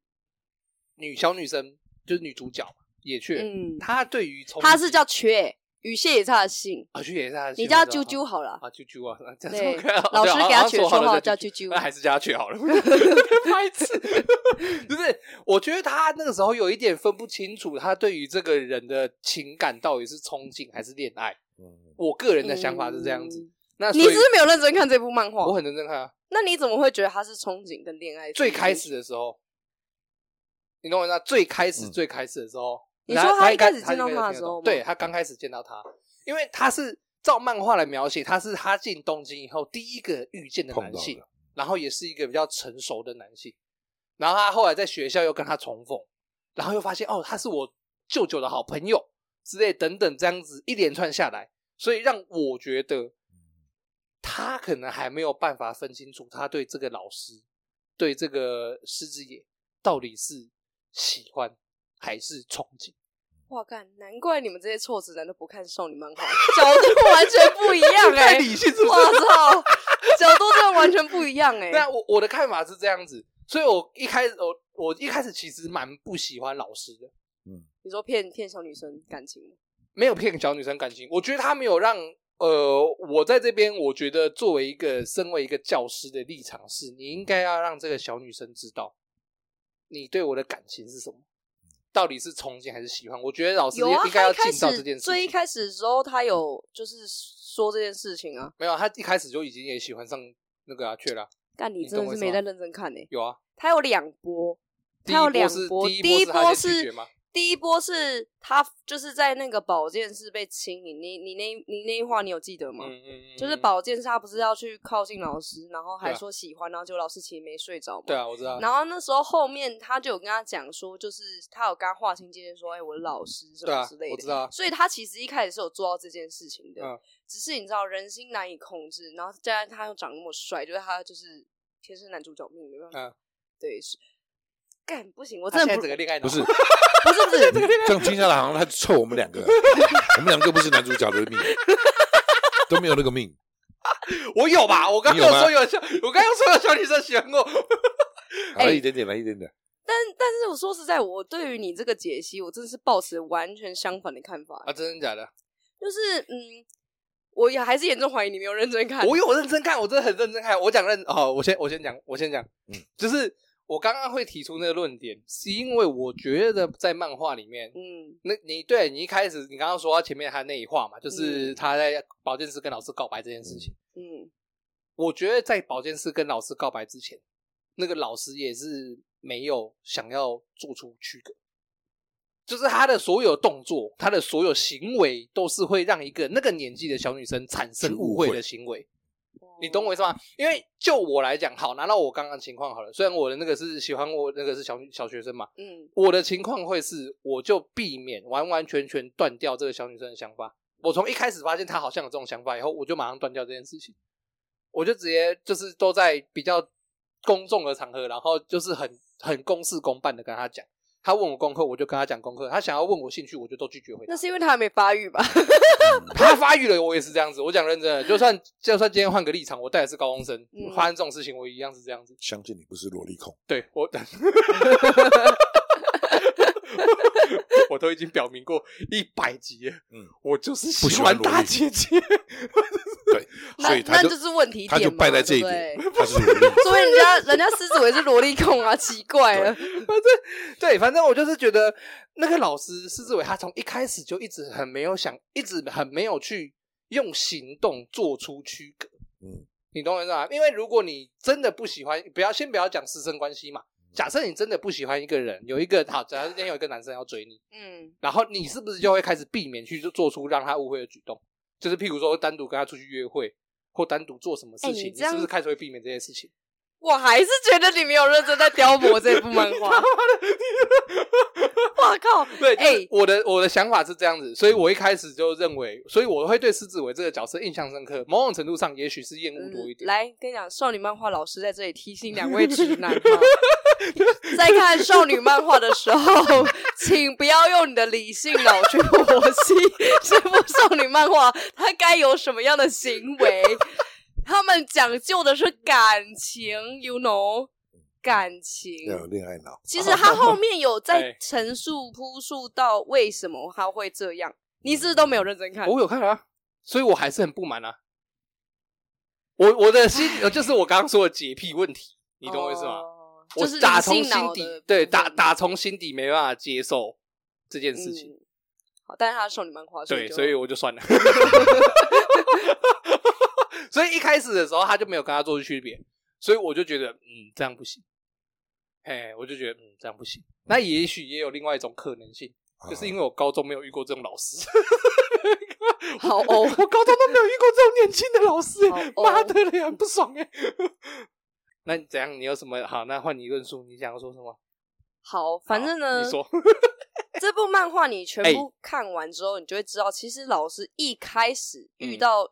女小女生，就是女主角野雀，嗯，她对于她是叫雀，雨蟹也是她的姓啊，雀也是她的姓，你叫啾啾好了。啊，啾啾啊，这样对，老师给她取绰号叫啾啾，那还是叫她雀好了，太次，就是我觉得他那个时候有一点分不清楚，他对于这个人的情感到底是憧憬还是恋爱。我个人的想法是这样子。嗯、那你是不是没有认真看这部漫画？我很认真看啊。那你怎么会觉得他是憧憬跟恋爱？最开始的时候，你懂我意思吗？最开始最开始的时候，你说他一开始见到他的时候，对他刚开始见到他，因为他是照漫画来描写，他是他进东京以后第一个遇见的男性，然后也是一个比较成熟的男性。然后他后来在学校又跟他重逢，然后又发现哦，他是我舅舅的好朋友之类等等这样子一连串下来，所以让我觉得他可能还没有办法分清楚他对这个老师，对这个狮子野到底是喜欢还是憧憬。哇干！难怪你们这些错直男都不看少女漫画，角度完全不一样 哎、欸！太理性是不是？我操，角度真的完全不一样哎、欸！那我我的看法是这样子，所以我一开始我我一开始其实蛮不喜欢老师的。嗯，你说骗骗小女生感情？没有骗小女生感情，我觉得他没有让呃，我在这边，我觉得作为一个身为一个教师的立场是，你应该要让这个小女生知道，你对我的感情是什么。到底是憧憬还是喜欢？我觉得老师应该要尽到这件事情。所以一开始的时候，他有就是说这件事情啊。没有，他一开始就已经也喜欢上那个阿雀了。但你真的是没在认真看呢、欸。有啊，他有两波，他有两波，第一波是。第一波是他就是在那个保健室被亲你，你你那你那一话你有记得吗？嗯嗯嗯。就是保健室他不是要去靠近老师，然后还说喜欢，然后结果老师其实没睡着嘛。对啊，我知道。然后那时候后面他就有跟他讲说，就是他有跟他划清界限，说哎，我的老师什么之类的。我知道。所以他其实一开始是有做到这件事情的，只是你知道人心难以控制，然后加上他又长那么帅，就是他就是天生男主角命，没办法。对，是。干不行，我真的不整个恋爱脑。不是，不是，不是，这样听下来好像他臭我们两个，我们两个不是男主角的命，都没有那个命。我有吧？我刚刚说有小，我刚刚说有小女生喜欢我。好一点点，来一点点。但但是我说实在，我对于你这个解析，我真的是抱持完全相反的看法。啊，真的假的？就是嗯，我也还是严重怀疑你没有认真看。我有认真看，我真的很认真看。我讲认哦，我先我先讲，我先讲，嗯，就是。我刚刚会提出那个论点，是因为我觉得在漫画里面，嗯，那你对你一开始你刚刚说到前面他那一话嘛，就是他在保健室跟老师告白这件事情，嗯，我觉得在保健室跟老师告白之前，那个老师也是没有想要做出区隔，就是他的所有动作，他的所有行为，都是会让一个那个年纪的小女生产生误会的行为。你懂我意思吗？因为就我来讲，好，拿到我刚刚情况好了。虽然我的那个是喜欢我那个是小小学生嘛，嗯，我的情况会是，我就避免完完全全断掉这个小女生的想法。我从一开始发现她好像有这种想法以后，我就马上断掉这件事情。我就直接就是都在比较公众的场合，然后就是很很公事公办的跟她讲。他问我功课，我就跟他讲功课；他想要问我兴趣，我就都拒绝回答。那是因为他还没发育吧？他发育了，我也是这样子。我讲认真的，就算就算今天换个立场，我带的是高中生，嗯、发生这种事情，我一样是这样子。相信你不是萝莉控。对我。我都已经表明过一百集了，嗯，我就是喜欢大姐姐，对，所以他就那就是问题他就败在这一点，他是萝莉，所以人家人家狮子尾是萝莉控啊，奇怪了，反正对，反正我就是觉得那个老师狮子尾，他从一开始就一直很没有想，一直很没有去用行动做出区隔，嗯，你懂我意思吗？因为如果你真的不喜欢，不要先不要讲师生关系嘛。假设你真的不喜欢一个人，有一个好，假设今天有一个男生要追你，嗯，然后你是不是就会开始避免去做出让他误会的举动？就是譬如说单独跟他出去约会，或单独做什么事情，欸、你，你是不是开始会避免这些事情？我还是觉得你没有认真在雕磨这部漫画。我靠！对，哎、欸，我的我的想法是这样子，所以我一开始就认为，所以我会对狮子尾这个角色印象深刻。某种程度上，也许是厌恶多一点。嗯、来，跟你讲，少女漫画老师在这里提醒两位直男哈，在看少女漫画的时候，请不要用你的理性脑去剖析这部少女漫画它该有什么样的行为。他们讲究的是感情，you know，感情要有恋爱脑。其实他后面有在 陈述铺述到为什么他会这样，你是不是都没有认真看？我有看啊，所以我还是很不满啊。我我的心就是我刚刚说的洁癖问题，你懂我意思吗？就是打从心底对打打从心底没办法接受这件事情。好，但是他是少女漫画，对，所以我就算了。所以一开始的时候，他就没有跟他做出区别，所以我就觉得，嗯，这样不行。哎，我就觉得，嗯，这样不行。那也许也有另外一种可能性，就是因为我高中没有遇过这种老师。好哦，我高中都没有遇过这种年轻的老师，妈哦的嘞，很不爽哎。那你怎样？你有什么好？那换你论述，你想要说什么？好，反正呢，你说 这部漫画你全哎部看完之后，你就会知道，其实老师一开始遇到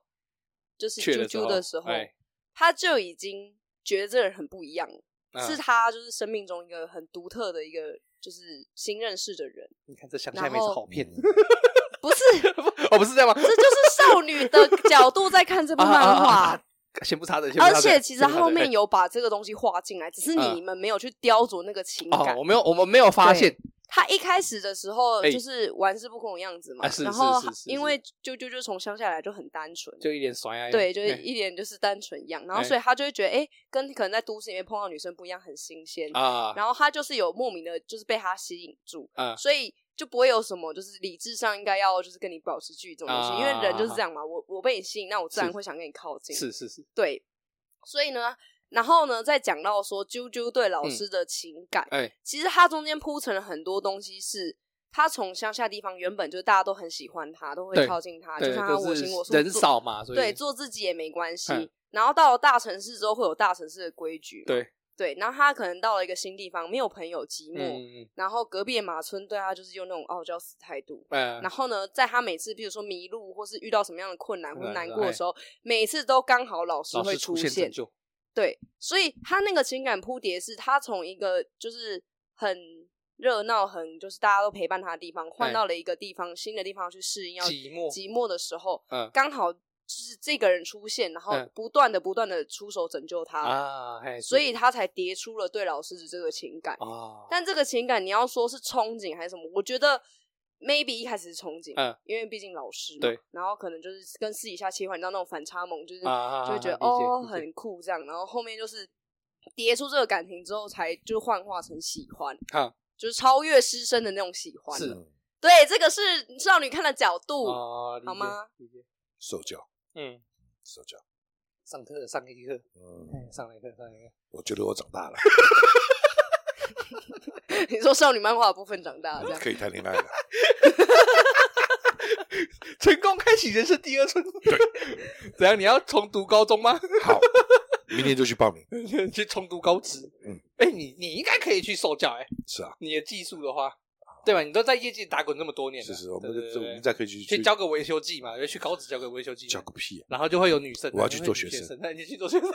就是啾啾的时候，哎他就已经觉得这个人很不一样了，嗯是他就是生命中一个很独特的一个就是新认识的人。你看这乡下妹子好骗，不是，哦，不是这样吗？这就是少女的角度在看这部 漫画。先不插嘴而且其实后面有把这个东西画进来，只是你们没有去雕琢那个情感。哦，我没有，我们没有发现。他一开始的时候就是玩世不恭的样子嘛，然后因为啾啾就从乡下来就很单纯，就一脸对，就是一脸就是单纯一样，然后所以他就会觉得，哎，跟可能在都市里面碰到女生不一样，很新鲜啊。然后他就是有莫名的，就是被他吸引住，啊所以。就不会有什么，就是理智上应该要就是跟你保持距离这种东西，因为人就是这样嘛。我我被你吸引，那我自然会想跟你靠近。是是是，对。所以呢，然后呢，再讲到说啾啾对老师的情感，哎，其实他中间铺陈了很多东西，是他从乡下地方原本就是大家都很喜欢他，都会靠近他，就像他我行我素，人少嘛，对，做自己也没关系。然后到了大城市之后，会有大城市的规矩，对。对，然后他可能到了一个新地方，没有朋友，寂寞。嗯、然后隔壁的马村对他就是用那种傲娇死态度。嗯、然后呢，在他每次比如说迷路或是遇到什么样的困难或难过的时候，嗯、每次都刚好老师会出现。出现对，所以他那个情感铺叠是他从一个就是很热闹、很就是大家都陪伴他的地方，换到了一个地方、新的地方去适应，要寂寞寂寞的时候，嗯、刚好。就是这个人出现，然后不断的、不断的出手拯救他啊，所以他才叠出了对老师的这个情感啊。但这个情感你要说是憧憬还是什么？我觉得 maybe 一开始是憧憬，嗯，因为毕竟老师嘛，对。然后可能就是跟私底下切换到那种反差萌，就是就会觉得哦很酷这样。然后后面就是叠出这个感情之后，才就幻化成喜欢，啊就是超越师生的那种喜欢。是，对，这个是少女看的角度，好吗？受教。嗯，受教，上课上一课，嗯，上了一课上一课。我觉得我长大了。你说少女漫画部分长大了，这样。可以谈恋爱了，成功开启人生第二春。对，怎样？你要重读高中吗？好，明天就去报名，去重读高职。嗯，哎，你你应该可以去受教，哎，是啊，你的技术的话。对吧？你都在业界打滚这么多年了，是是，我们我们再可以去去。交个维修技嘛，去高职交个维修技，交个屁，然后就会有女生，我要去做学生，那你去做学生，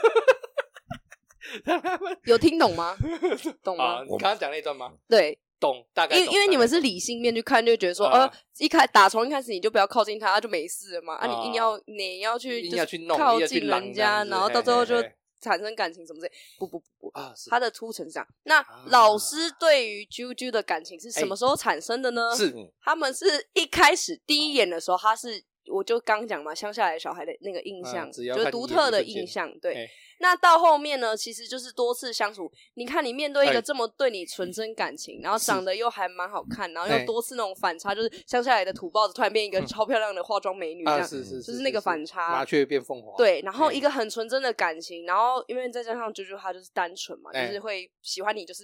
有听懂吗？懂吗？你刚刚讲那段吗？对，懂，大概。因因为你们是理性面去看，就觉得说，呃，一开打从一开始你就不要靠近他，就没事了嘛。啊，你硬要你要去硬要去弄靠近人家，然后到最后就。产生感情什么之类，不不不不啊！他的铺陈上，那老师对于啾啾的感情是什么时候产生的呢？是，他们是一开始第一眼的时候，他是我就刚讲嘛，乡下来小孩的那个印象，就是独特的印象。对，那到后面呢，其实就是多次相处。你看，你面对一个这么对你纯真感情，然后长得又还蛮好看，然后又多次那种反差，就是乡下来的土包子突然变一个超漂亮的化妆美女，这样是是，就是那个反差，麻雀变凤凰。对，然后一个很纯真的感情，然后因为再加上啾啾他就是单纯嘛，就是会喜欢你，就是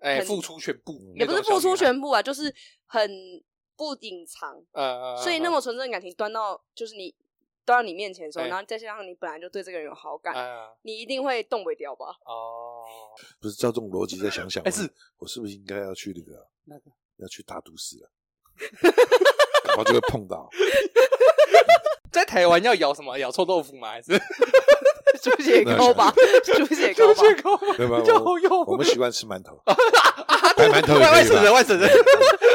哎付出全部，也不是付出全部啊，就是很不隐藏，呃，所以那么纯正的感情端到就是你。端到你面前的时候，然后再加上你本来就对这个人有好感，你一定会动不掉吧？哦，不是照这种逻辑再想想，哎，是我是不是应该要去那个那个要去大都市了？然后就会碰到，在台湾要咬什么？咬臭豆腐吗？还是猪血糕吧？猪血糕，猪血糕，对吧？有有，我们习惯吃馒头，白馒头，外省人，外省人。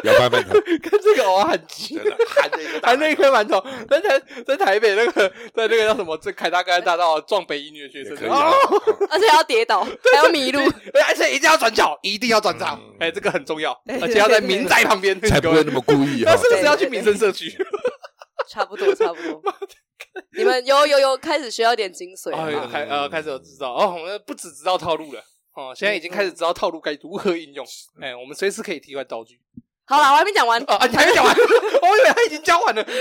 咬白馒头，跟这个偶尔很近，含着一个，含那一颗馒头，在台在台北那个，在那个叫什么？这凯达格兰大道撞北一女的学生，而且要跌倒，还要迷路，而且一定要转角，一定要转场，哎，这个很重要，而且要在民宅旁边，才不会那么故意啊！那是不是要去民生社区？差不多，差不多。你们有有有开始学到点精髓了，开呃开始有知道哦，我们不只知道套路了哦，现在已经开始知道套路该如何应用，哎，我们随时可以替换道具。好了，我还没讲完啊！你还没讲完，我以为他已经教完了。不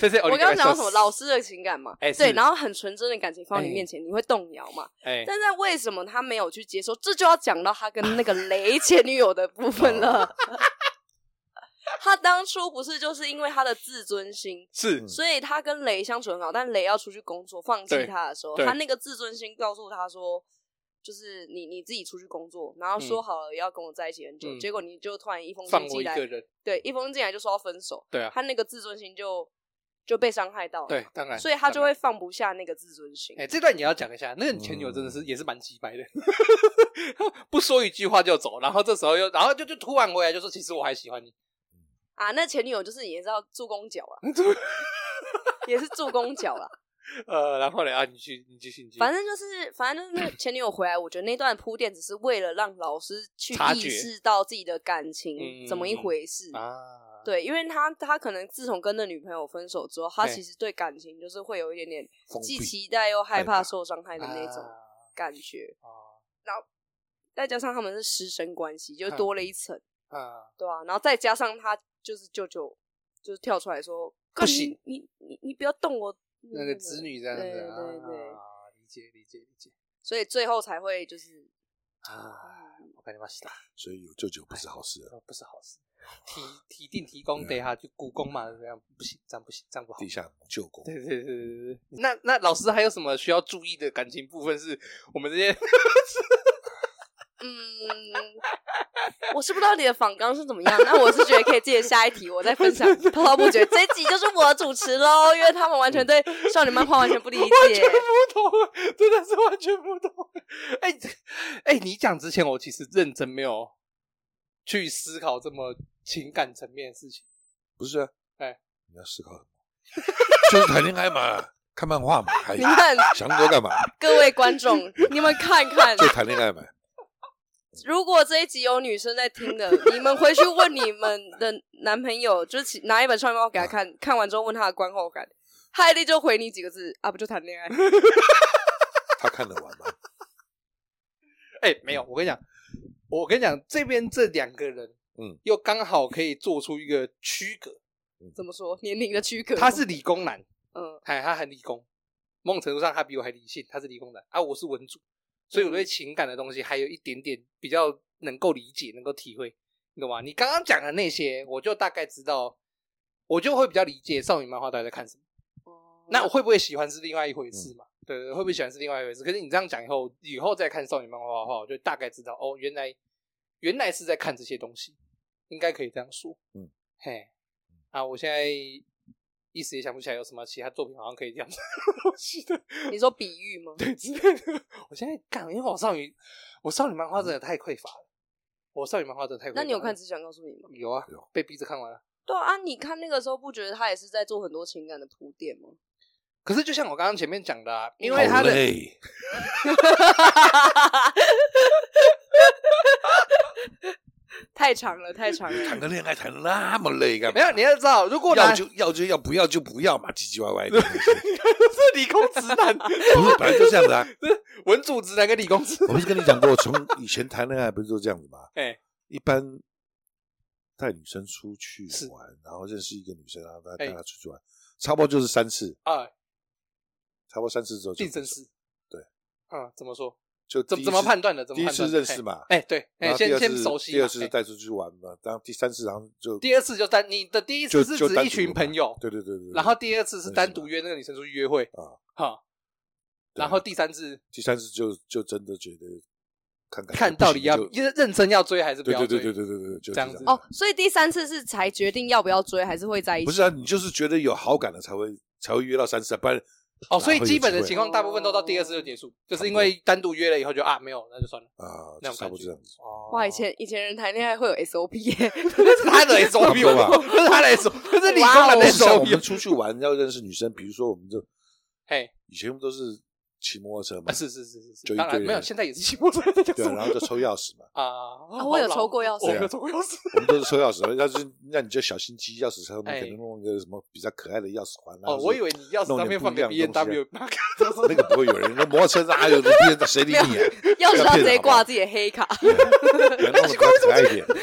是，我刚刚讲到什么？老师的情感嘛，哎，对，然后很纯真的感情放你面前，你会动摇嘛？哎，但是为什么他没有去接受？这就要讲到他跟那个雷前女友的部分了。他当初不是就是因为他的自尊心，是，所以他跟雷相处很好，但雷要出去工作，放弃他的时候，他那个自尊心告诉他说，就是你你自己出去工作，然后说好了要跟我在一起很久，嗯、结果你就突然一封信进来，对，一封信进来就说要分手，对啊，他那个自尊心就就被伤害到了，对，当然，所以他就会放不下那个自尊心。哎、欸，这段你要讲一下，那个前女友真的是、嗯、也是蛮鸡掰的，不说一句话就走，然后这时候又然后就就突然回来就说，其实我还喜欢你。啊，那前女友就是也是要助攻脚啊，也是助攻脚啦。呃，然后呢？啊，你去，你继续，你继续。反正就是，反正就是那前女友回来，我觉得那段铺垫只是为了让老师去意识到自己的感情怎么一回事啊。对，因为他他可能自从跟那女朋友分手之后，他其实对感情就是会有一点点既期待又害怕受伤害的那种感觉。然后再加上他们是师生关系，就多了一层啊，对啊，然后再加上他。就是舅舅，就是跳出来说不行，你你你不要动我那个子女这样子，对对对，啊，理解理解理解，所以最后才会就是啊，我跟你妈洗所以有舅舅不是好事啊，不是好事，提提定提供对哈，就故宫嘛，这样不行，这样不行，这样不好，地下舅公，对对对对对，那那老师还有什么需要注意的感情部分？是我们这些。嗯，我是不知道你的访纲是怎么样，那我是觉得可以借下一题，我再分享。滔滔不绝，这一集就是我主持喽，因为他们完全对少女漫画完全不理解，完全不懂，真的是完全不懂。哎、欸、哎、欸，你讲之前，我其实认真没有去思考这么情感层面的事情。不是、啊，哎、欸，你要思考什么？就是谈恋爱嘛，看漫画嘛，还你看想那么多干嘛？各位观众，你们看看，就谈恋爱嘛。如果这一集有女生在听的，你们回去问你们的男朋友，就是拿一本少女漫画给他看，看完之后问他的观后感，他一定就回你几个字啊，不就谈恋爱？他看得完吗？哎、欸，没有，我跟你讲，我跟你讲，这边这两个人，嗯，又刚好可以做出一个区隔。怎么说？年龄的区隔？他是理工男，嗯，哎，他很理工，某种程度上他比我还理性，他是理工男啊，我是文组。所以我对情感的东西还有一点点比较能够理解，能够体会，你懂吗？你刚刚讲的那些，我就大概知道，我就会比较理解少女漫画到底在看什么。那我会不会喜欢是另外一回事嘛？对对，会不会喜欢是另外一回事。可是你这样讲以后，以后再看少女漫画的话，我就大概知道哦，原来原来是在看这些东西，应该可以这样说。嗯，嘿，啊，我现在。一时也想不起来有什么其他作品好像可以这样子的。你说比喻吗？对，之类的。我现在干，因为我少女，我少女漫画真的太匮乏了。我少女漫画真的太……那你有看《只想告诉你》吗？有啊，有被逼着看完了。对啊，你看那个时候不觉得他也是在做很多情感的铺垫吗？可是就像我刚刚前面讲的，啊，因为他的。太长了，太长了。谈个恋爱谈那么累干嘛？没有，你要知道，如果要就要就要，不要就不要嘛，唧唧歪歪的。是理工直男，不是本来就这样子啊。文组直男跟理工直男，我不是跟你讲过，从以前谈恋爱不是都这样子吗？哎、欸，一般带女生出去玩，然后认识一个女生，然后带带她出去玩，欸、差不多就是三次啊，差不多三次之后就。定生死。对，啊，怎么说？就怎怎么判断的？怎么第一次认识嘛？哎，对，哎先先熟悉。第二次是带出去玩嘛，然后第三次然后就第二次就单你的第一次是指一群朋友，对对对对。然后第二次是单独约那个女生出去约会啊，好。然后第三次，第三次就就真的觉得看看看到底要认认真要追还是不要追？对对对对对对，就这样子哦。所以第三次是才决定要不要追，还是会在一起？不是啊，你就是觉得有好感了才会才会约到三次，不然。哦，所以基本的情况大部分都到第二次就结束，就是因为单独约了以后就啊没有，那就算了啊，那种感觉这样子。哇，以前以前人谈恋爱会有 SOP 耶，那是他的 SOP 吧？那是他的 SOP，那是理工男的 SOP。我们出去玩要认识女生，比如说我们就，嘿，以前都是。骑摩托车嘛，是是是是是，当然没有，现在也是骑摩托车。对，然后就抽钥匙嘛。啊，我有抽过钥匙，我有抽过钥匙。我们都是抽钥匙，要是那你就小心机，钥匙上面可能弄一个什么比较可爱的钥匙环。哦，我以为你钥匙上面放个 B N W，那个不会有人。那摩托车哪有 B N W？谁理你啊？钥匙上直接挂自己的黑卡，弄得比较可爱一点。我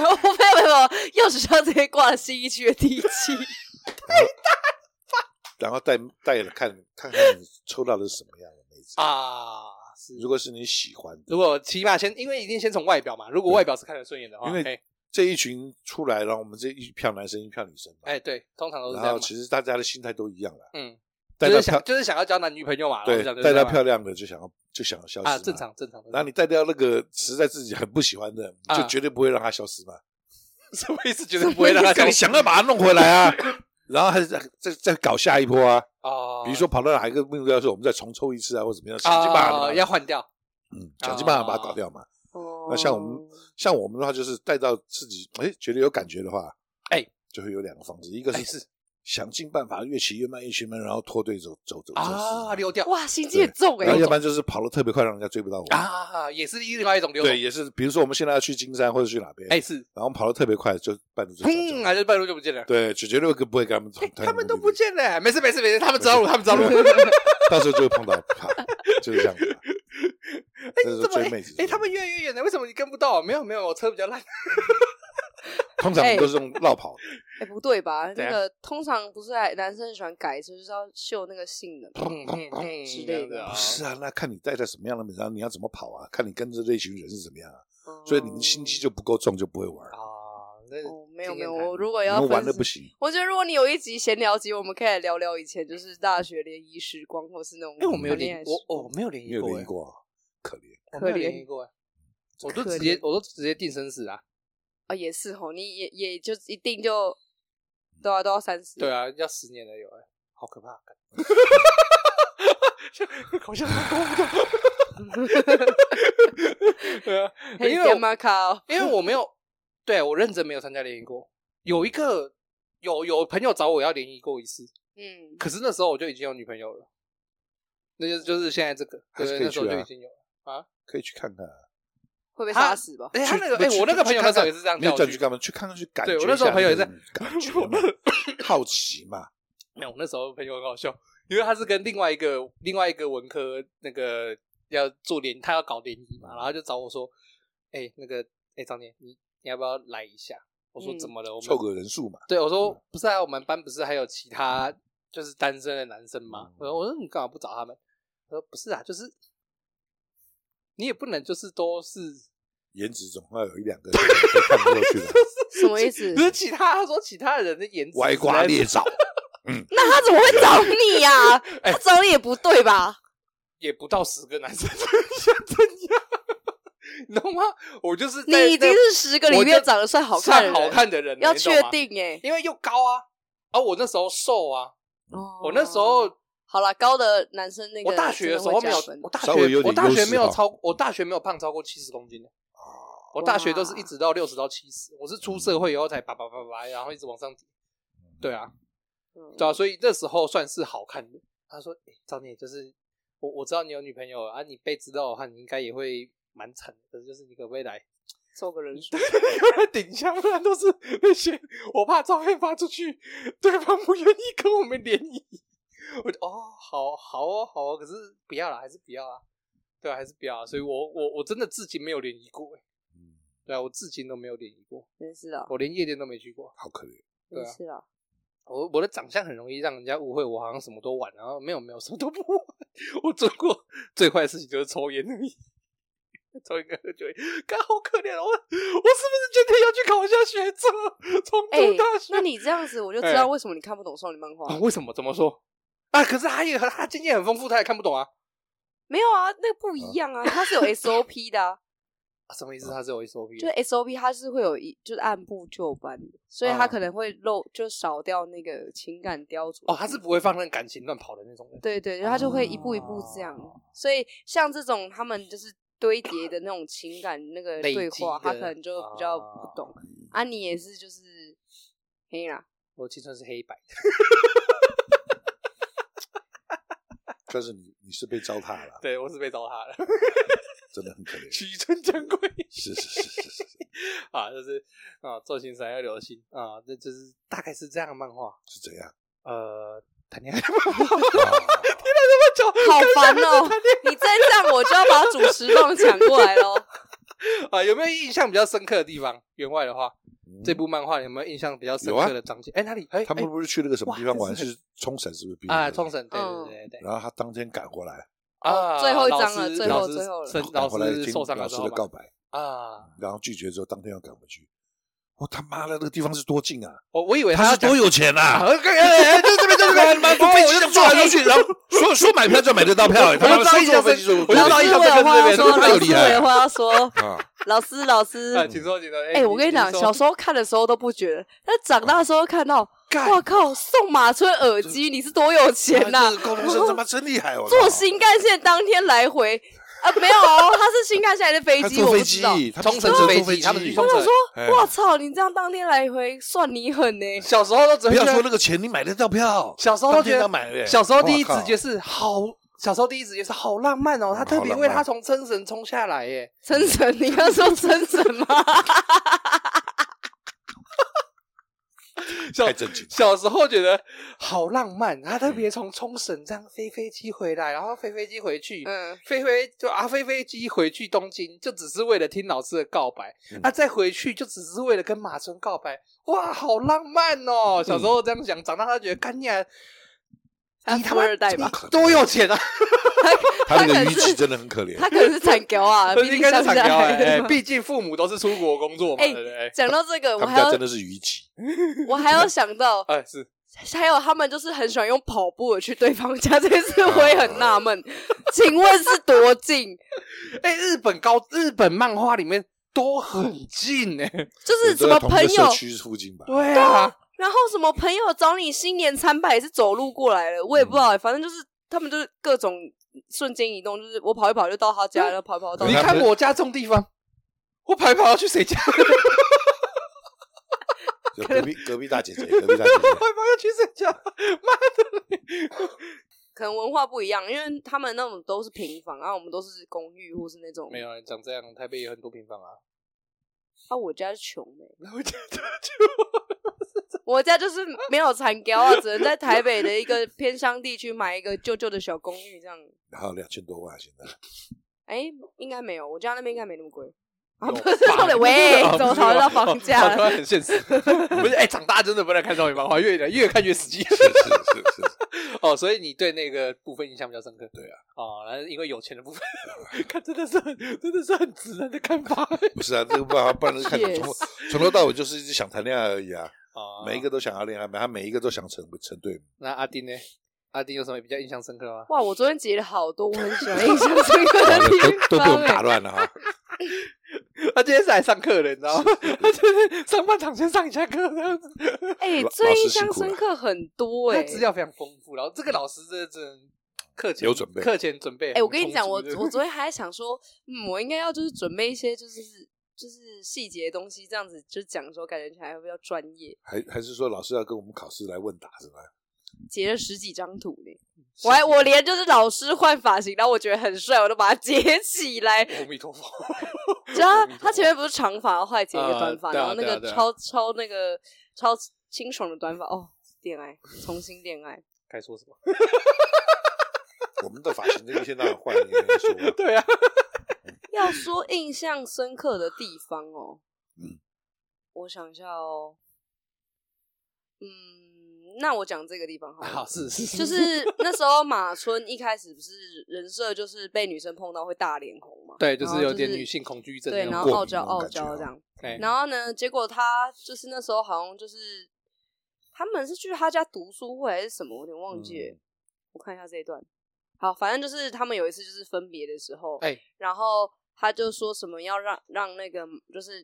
没有没有，钥匙上直接挂了信义区的地契。然后带带了看看看你抽到的是什么样的妹子。啊，是，如果是你喜欢的，如果起码先，因为一定先从外表嘛。如果外表是看得顺眼的话，因为这一群出来，然后我们这一票男生一票女生嘛。哎，对，通常都是这样。然后其实大家的心态都一样的。嗯，就是想就是想要交男女朋友嘛。对，带到漂亮的就想要就想要消失啊，正常正常。然后你带掉那个实在自己很不喜欢的，就绝对不会让他消失嘛。什么意思？绝对不会让他消失？想要把他弄回来啊，然后还是再再再搞下一波啊。哦。比如说跑到哪一个目标，的时候我们再重抽一次啊，或怎么样，想尽办法要换掉。嗯，想尽办法把它搞掉嘛。哦那像我们，像我们的话，就是带到自己哎觉得有感觉的话，哎，就会有两个方式，一个是想尽办法越骑越慢，越骑越慢，然后脱队走走走啊，溜掉，哇，心机很重哎。然后要不然就是跑得特别快，让人家追不到我啊，也是另外一种溜。对，也是，比如说我们现在要去金山或者去哪边，哎是，然后跑得特别快，就半路就砰，还是半路就不见了。对，就绝对不会跟他们走，他们都不见了，没事没事没事，他们知道路，他们知道路，到时候就会碰到，就是这样子。哎，你怎么？哎，他们越来越远了，为什么你跟不到？没有没有，我车比较烂。通常都是用绕跑。哎，不对吧？那个通常不是男生喜欢改车，就是要秀那个性能，砰砰砰之类的。不是啊，那看你带在什么样的名单，你要怎么跑啊？看你跟着这群人是怎么样啊？所以你们心机就不够重，就不会玩啊。哦，没有没有，我如果要玩的不行。我觉得如果你有一集闲聊集，我们可以来聊聊以前就是大学联谊时光，或是那种。哎，我没有联谊，我哦没有联谊过，没有联谊过。可怜，可怜，我都直接，我都直接定生死啊！啊，也是吼，你也也就一定就都要都要三十，对啊，要十年了有哎，好可怕！好像 对啊，因为因为我没有，对我认真没有参加联谊过。有一个有有朋友找我要联谊过一次，嗯，可是那时候我就已经有女朋友了，那就就是现在这个，对，那时候就已经有了。啊，可以去看看，会被杀死吧？哎，他那个，哎，我那个朋友那时候也是这样，没有叫你去干嘛？去看看，去感觉。对，我那时候朋友也在感觉 嘛，好奇嘛。没有，我那时候朋友很好笑，因为他是跟另外一个另外一个文科那个要做联，他要搞联谊嘛，然后就找我说，哎，那个，哎，张念，你你要不要来一下？我说怎么了？我们凑个人数嘛。对，我说不是啊，我们班不是还有其他就是单身的男生吗？我说我说你干嘛不找他们？他说不是啊，就是。你也不能就是都是颜值，总要有一两个人看不过去的。什么意思？不是其他，他说其他人的颜值歪瓜裂枣。嗯，那他怎么会找你呀？他找你也不对吧？也不到十个男生，想怎样？你懂吗？我就是你已经是十个里面长得算好看、好看的人，要确定哎，因为又高啊，而我那时候瘦啊，我那时候。好了，高的男生那个，我大学的时候没有，我大学我大学没有超，我大学没有胖超过七十公斤的。我大学都是一直到六十到七十，我是出社会以后才叭叭叭叭，然后一直往上顶。对啊，对啊，所以那时候算是好看的。他说：“哎，张念，就是我我知道你有女朋友啊，你被知道的话，你应该也会蛮惨的。可是就是你可不可以来 凑个人数，有人顶下，不然都是那些我怕照片发出去，对方不愿意跟我们联谊。”我就哦，好好哦，好哦，可是不要了，还是不要啊？对啊，还是不要啊。所以我我我真的至今没有联谊过哎。嗯，对啊，我至今都没有联谊过。真是的，我连夜店都没去过，好可怜。对是啊，我我的长相很容易让人家误会我好像什么都玩，然后没有没有什么都不玩。我做过最坏的事情就是抽烟而已，抽一个喝酒，干好可怜哦。我我是不是今天要去考一下学测？重读大学？那你这样子，我就知道为什么你看不懂少女漫画。为什么？怎么说？啊！可是他也他经验很丰富，他也看不懂啊。没有啊，那个不一样啊，他是有 SOP 的啊。什么意思？他是有 SOP？就 SOP，它是会有一就是按部就班的，所以他可能会漏就少掉那个情感雕琢。哦，他是不会放任感情乱跑的那种人。对对，他就会一步一步这样。所以像这种他们就是堆叠的那种情感那个对话，他可能就比较不懂。啊，你也是就是黑啦，我青春是黑白的。但是你你是被糟蹋了，对，我是被糟蹋了，真的很可怜。璀璨将归，是是是是是 啊，就是啊，做青山要留心啊，这就是大概是这样的漫画是怎样？呃，谈恋爱的漫画，听了这么久，好烦哦！你再这样，我就要把主持棒抢过来喽。啊，有没有印象比较深刻的地方？员外的话。这部漫画有没有印象比较深刻的章节？哎，哪里？哎，他们不是去那个什么地方玩？是冲绳，是不是？啊，冲绳，对对对对。然后他当天赶过来啊，最后一张了，最后最后了。赶回来听老师的告白啊，然后拒绝之后，当天要赶回去。我他妈的，那个地方是多近啊！我我以为他是多有钱啊！就这边，就这边，妈，坐飞机就坐来坐去，然后说说买票就买得到票，他们说坐飞机就。老师，我有话要说，老师，我有话要说。啊，老师，老师，请说，请说。哎，我跟你讲，小时候看的时候都不觉得，但长大的时候看到，哇靠，送马村耳机，你是多有钱呐！高中生他妈真厉害哦！坐新干线当天来回。啊，没有哦，他是新开下来的飞机，我不知道。冲绳坐飞机，他们去冲绳。我说，我操，你这样当天来回，算你狠呢。小时候都只不要说那个钱，你买得到票。小时候都觉得，小时候第一直觉是好，小时候第一直觉是好浪漫哦。他特别为他从冲绳冲下来耶，冲绳，你刚说冲绳吗？太震惊！小时候觉得好浪漫，他特别从冲绳这样飞飞机回来，然后飞飞机回去，嗯，飞飞就啊飞飞机回去东京，就只是为了听老师的告白，嗯、啊再回去就只是为了跟马村告白，哇，好浪漫哦！小时候这样想，长大他觉得干你啊。你他妈二代吧，多有钱啊！他那个语气真的很可怜，他可能是残胶啊，应该是残胶哎，毕竟父母都是出国工作嘛。哎，讲到这个，我还要真的是语气，我还要想到，哎是，还有他们就是很喜欢用跑步的去对方家，这件事我也很纳闷，请问是多近？哎，日本高日本漫画里面都很近哎，就是什么朋友区附近吧？对啊。然后什么朋友找你新年参拜也是走路过来的，我也不知道，反正就是他们就是各种瞬间移动，就是我跑一跑就到他家，然后跑一跑到。你看我家这种地方，我跑一跑要去谁家？隔壁隔壁大姐姐，隔壁大姐姐，跑一跑要去谁家？妈的！可能文化不一样，因为他们那种都是平房，然后我们都是公寓或是那种。没有人长这样，台北有很多平房啊。啊，我家是穷的，我家穷，我家就是没有残胶啊，只能在台北的一个偏乡地区买一个旧旧的小公寓这样。然后两千多万现在，哎，应该没有，我家那边应该没那么贵。啊，不是说的喂，怎么讨论到房价了？很现实，不是哎，长大真的不能看少女漫画，越来越看越实际。是是是是。哦，所以你对那个部分印象比较深刻？对啊。哦，那因为有钱的部分，看真的是很，真的是很直男的看法。不是啊，这个办法不然看从从头到尾就是一直想谈恋爱而已啊。哦。每一个都想要恋爱，他每一个都想成成对。那阿丁呢？阿丁有什么比较印象深刻吗？哇，我昨天截了好多，我很喜欢印象深刻的地方，都都被我打乱了哈。他今天是来上课的，你知道吗？他今天上半场先上一下课这样子。哎，最印象深刻很多哎，资料非常丰富。然后这个老师这这课前有准备，课前准备。哎，我跟你讲，我我昨天还在想说，嗯，我应该要就是准备一些就是就是细节的东西，这样子就讲说感觉起来会比较专业。还还是说老师要跟我们考试来问答是吧？截了十几张图呢，我还我连就是老师换发型，然后我觉得很帅，我都把它截起来。阿弥陀佛。只要他前面不是长发，然后后来剪一个短发，然后那个超超那个超清爽的短发，哦，恋爱，重新恋爱。该说什么？我们的发型就一天到晚换，你没说。对啊。要说印象深刻的地方哦，嗯，我想一下哦，嗯。那我讲这个地方好，好是是，就是那时候马村一开始不是人设就是被女生碰到会大脸红嘛，对，就是有点女性恐惧症，对，然后傲娇傲娇这样，然后呢，结果他就是那时候好像就是他们是去他家读书会还是什么，我有点忘记了，我看一下这一段，好，反正就是他们有一次就是分别的时候，哎，然后他就说什么要让让那个就是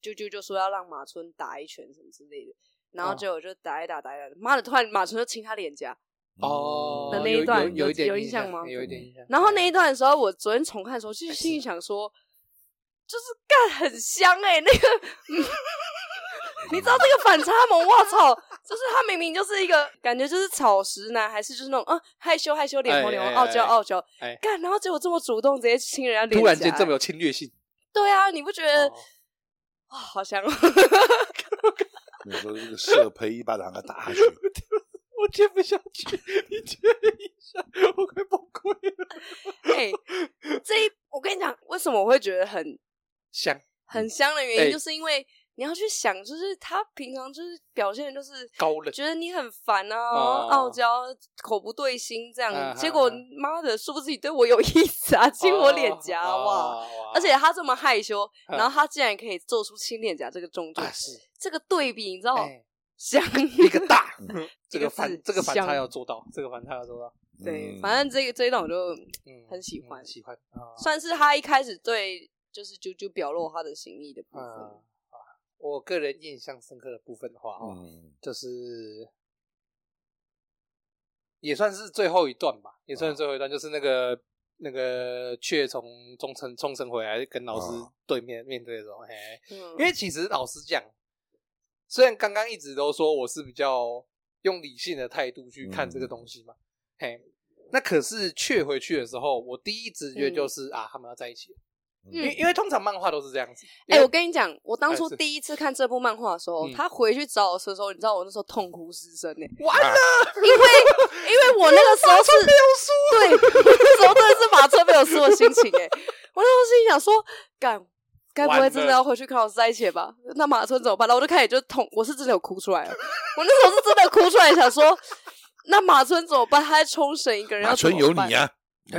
啾啾就说要让马村打一拳什么之类的。然后结果就打一打打一打，妈的！突然马村就亲他脸颊哦的那一段有有印象吗？有一点印象。然后那一段的时候，我昨天重看的时候，就心里想说，就是干很香哎，那个，你知道这个反差萌？我操！就是他明明就是一个感觉就是草食男，还是就是那种啊害羞害羞脸红脸红傲娇傲娇，干然后结果这么主动，直接亲人家脸颊，突然间这么有侵略性。对啊，你不觉得？哇，好香！你说这个色胚一巴掌给打下去，我接不下去，你接一下，我快崩溃了。哎、欸，这一我跟你讲，为什么我会觉得很香？很香的原因，就是因为你要去想，就是他平常就是表现就是高冷，觉得你很烦啊，傲娇，口不对心这样。结果妈的，殊不知你对我有意思啊，亲我脸颊哇！而且他这么害羞，然后他竟然可以做出亲脸颊这个动作，是这个对比你知道？想一个大，这个反这个反差要做到，这个反差要做到。对，反正这个这一段我就很喜欢，喜欢，算是他一开始对就是啾啾表露他的心意的部分。我个人印象深刻的部分的话，嗯，就是也算是最后一段吧，也算是最后一段，就是那个那个雀从中城冲绳回来跟老师对面面对的时候，嘿，因为其实老实讲，虽然刚刚一直都说我是比较用理性的态度去看这个东西嘛，嘿，那可是雀回去的时候，我第一直觉就是啊，他们要在一起。因为因为通常漫画都是这样子。哎，我跟你讲，我当初第一次看这部漫画的时候，他回去找我的时候，你知道我那时候痛哭失声呢。完了，因为因为我那个时候是没有输，对，那时候真的是马村没有输的心情哎。我那时候心想说，干，该不会真的要回去跟老师在一起吧？那马村怎么办？然后我就开始就痛，我是真的有哭出来了。我那时候是真的哭出来，想说，那马村怎么办？他在冲绳一个人，马村有你啊，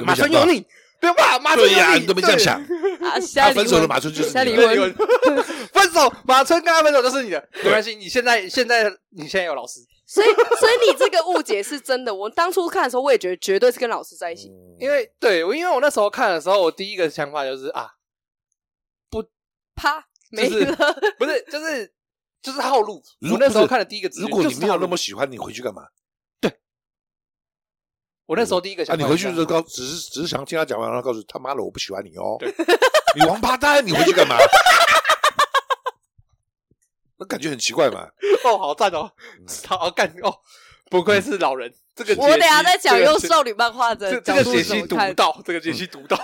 马村有你。不要怕，马村呀，你都没这样想。啊他分手了马春就是你。分手，马春跟他分手就是你的，没关系。你现在现在你现在有老师，所以所以你这个误解是真的。我当初看的时候，我也觉得绝对是跟老师在一起。因为对我，因为我那时候看的时候，我第一个想法就是啊，不怕没了，不是，就是就是套路。我那时候看的第一个，如果你没有那么喜欢，你回去干嘛？我那时候第一个想，你回去就告，只是只是想听他讲完，然后告诉他妈的我不喜欢你哦，你王八蛋，你回去干嘛？那感觉很奇怪嘛。哦，好赞哦，好干哦，不愧是老人。这个我等下再讲用少女漫画的这个解析读到，这个解析读到。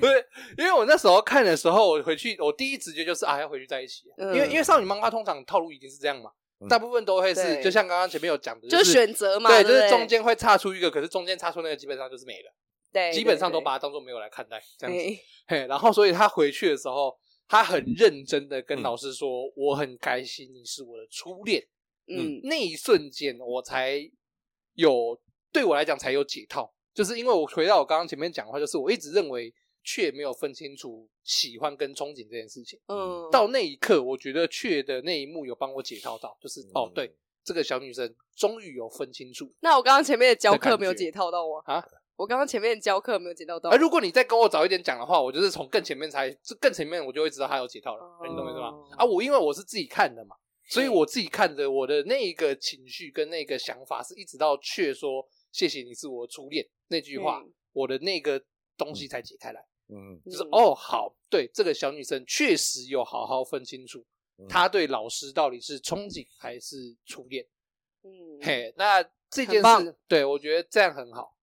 不是，因为我那时候看的时候，我回去我第一直觉就是啊要回去在一起，因为因为少女漫画通常套路已经是这样嘛。大部分都会是，就像刚刚前面有讲的，就是选择嘛，对，就是中间会差出一个，可是中间差出那个基本上就是没了，对，基本上都把它当做没有来看待这样子，嘿，然后所以他回去的时候，他很认真的跟老师说，我很开心你是我的初恋，嗯，那一瞬间我才有，对我来讲才有解套，就是因为我回到我刚刚前面讲的话，就是我一直认为。却没有分清楚喜欢跟憧憬这件事情。嗯，到那一刻，我觉得却的那一幕有帮我解套到，就是、嗯、哦，对，这个小女生终于有分清楚。那我刚刚前面的教课没有解套到吗？啊，我刚刚前面的教课没有解套到。而如果你再跟我早一点讲的话，我就是从更前面才，更前面我就会知道他有解套了。嗯、你懂我意思吗？啊，我因为我是自己看的嘛，所以我自己看的，我的那一个情绪跟那个想法，是一直到却说谢谢你是我初恋那句话，嗯、我的那个东西才解开来。嗯，就是哦，好，对，这个小女生确实有好好分清楚，她对老师到底是憧憬还是初恋。嗯，嘿，那这件事，对，我觉得这样很好。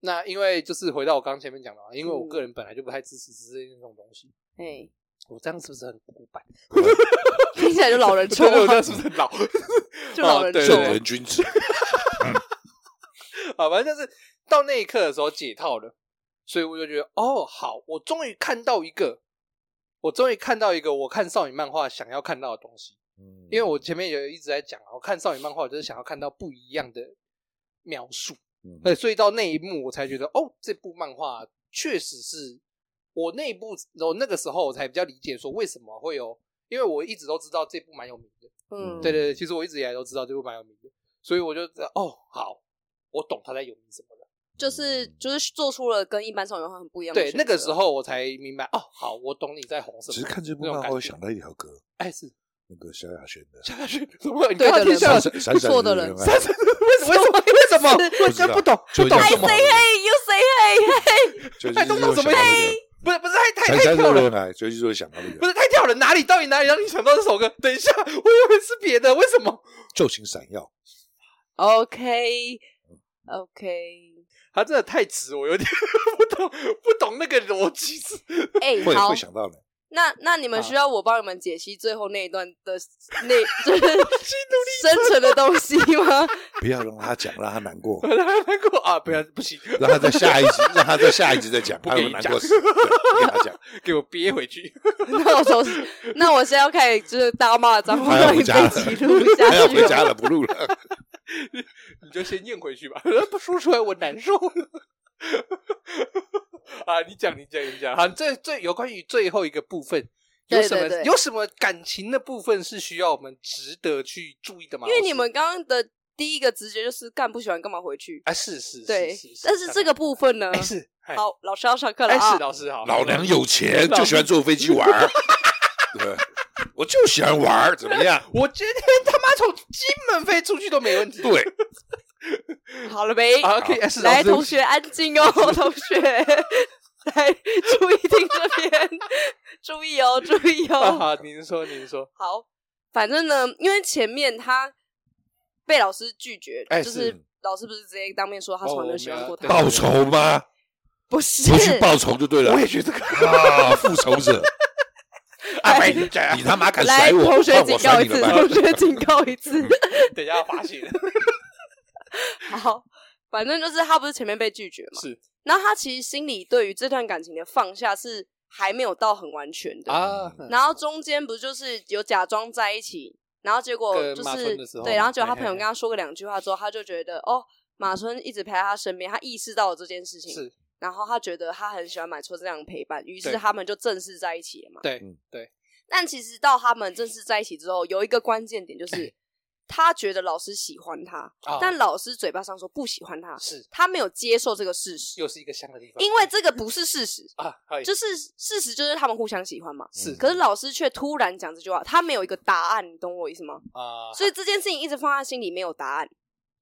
那因为就是回到我刚刚前面讲的嘛，因为我个人本来就不太支持这些这种东西。哎，我这样是不是很古板？听起来就老人臭，我这样是不是很老？就老人臭，正人君子。啊，反正就是到那一刻的时候解套了。所以我就觉得，哦，好，我终于看到一个，我终于看到一个我看少女漫画想要看到的东西。嗯，因为我前面也一直在讲，我看少女漫画就是想要看到不一样的描述。嗯，对，所以到那一幕我才觉得，哦，这部漫画确实是我那一部，我那个时候我才比较理解说为什么会有，因为我一直都知道这部蛮有名的。嗯，对对对，其实我一直以来都知道这部蛮有名的，所以我就觉得，哦，好，我懂他在有名什么了。就是就是做出了跟一般少女漫画很不一样的。对，那个时候我才明白哦，好，我懂你在红什么。其实看这部漫画会想到一条歌，哎，是那个萧亚轩的。萧亚轩，怎么？对的人，错的人，为什么？为什么？为什么？为什么不懂？不懂什么？Say hey, you say hey, hey。太懂什么？不是不是太太太跳了，所以就会想到那个。不是太跳了，哪里到底哪里让你想到这首歌？等一下，我以为是别的，为什么？旧情闪耀。OK，OK。他真的太直，我有点 不懂，不懂那个逻辑是。哎，会会想到的。那那你们需要我帮你们解析最后那一段的 那就是生存的东西吗？不要让他讲，让他难过，让他难过啊！不要，不行，让他在下一集，让他在下一集再讲，不给你讲，给他讲，给我憋回去。那我从那我现在要开始就是大骂脏话，让你自己录下去。要回家了，不录了。你就先咽回去吧，不说出来我难受。啊，你讲，你讲，你讲。好，这最有关于最后一个部分，有什么对对对有什么感情的部分是需要我们值得去注意的吗？因为你们刚刚的第一个直觉就是干不喜欢干嘛回去啊？是是，对。但是这个部分呢？是好，老师要上课了啊！是老师好，老娘有钱就喜欢坐飞机玩 对，我就喜欢玩怎么样？我今天他妈从金门飞出去都没问题。对。好了没？OK，来，同学安静哦，同学，来注意听这边，注意哦，注意哦。好，您说，您说。好，反正呢，因为前面他被老师拒绝，就是老师不是直接当面说他从来没有喜欢过他。报仇吗？不是，不去报仇就对了。我也觉得啊，复仇者。哎，你他妈敢甩我？同学警告一次，同学警告一次。等一下要发现。好，反正就是他不是前面被拒绝嘛，是，然后他其实心里对于这段感情的放下是还没有到很完全的啊。然后中间不就是有假装在一起，然后结果就是对，然后结果他朋友跟他说个两句话之后，他就觉得哦，马村一直陪在他身边，他意识到了这件事情，是，然后他觉得他很喜欢买错这样的陪伴，于是他们就正式在一起了嘛。对，对。但其实到他们正式在一起之后，有一个关键点就是。他觉得老师喜欢他，哦、但老师嘴巴上说不喜欢他，是他没有接受这个事实，又是一个香的地方，因为这个不是事实啊，就是事实就是他们互相喜欢嘛，是。可是老师却突然讲这句话，他没有一个答案，你懂我意思吗？啊，所以这件事情一直放在心里没有答案，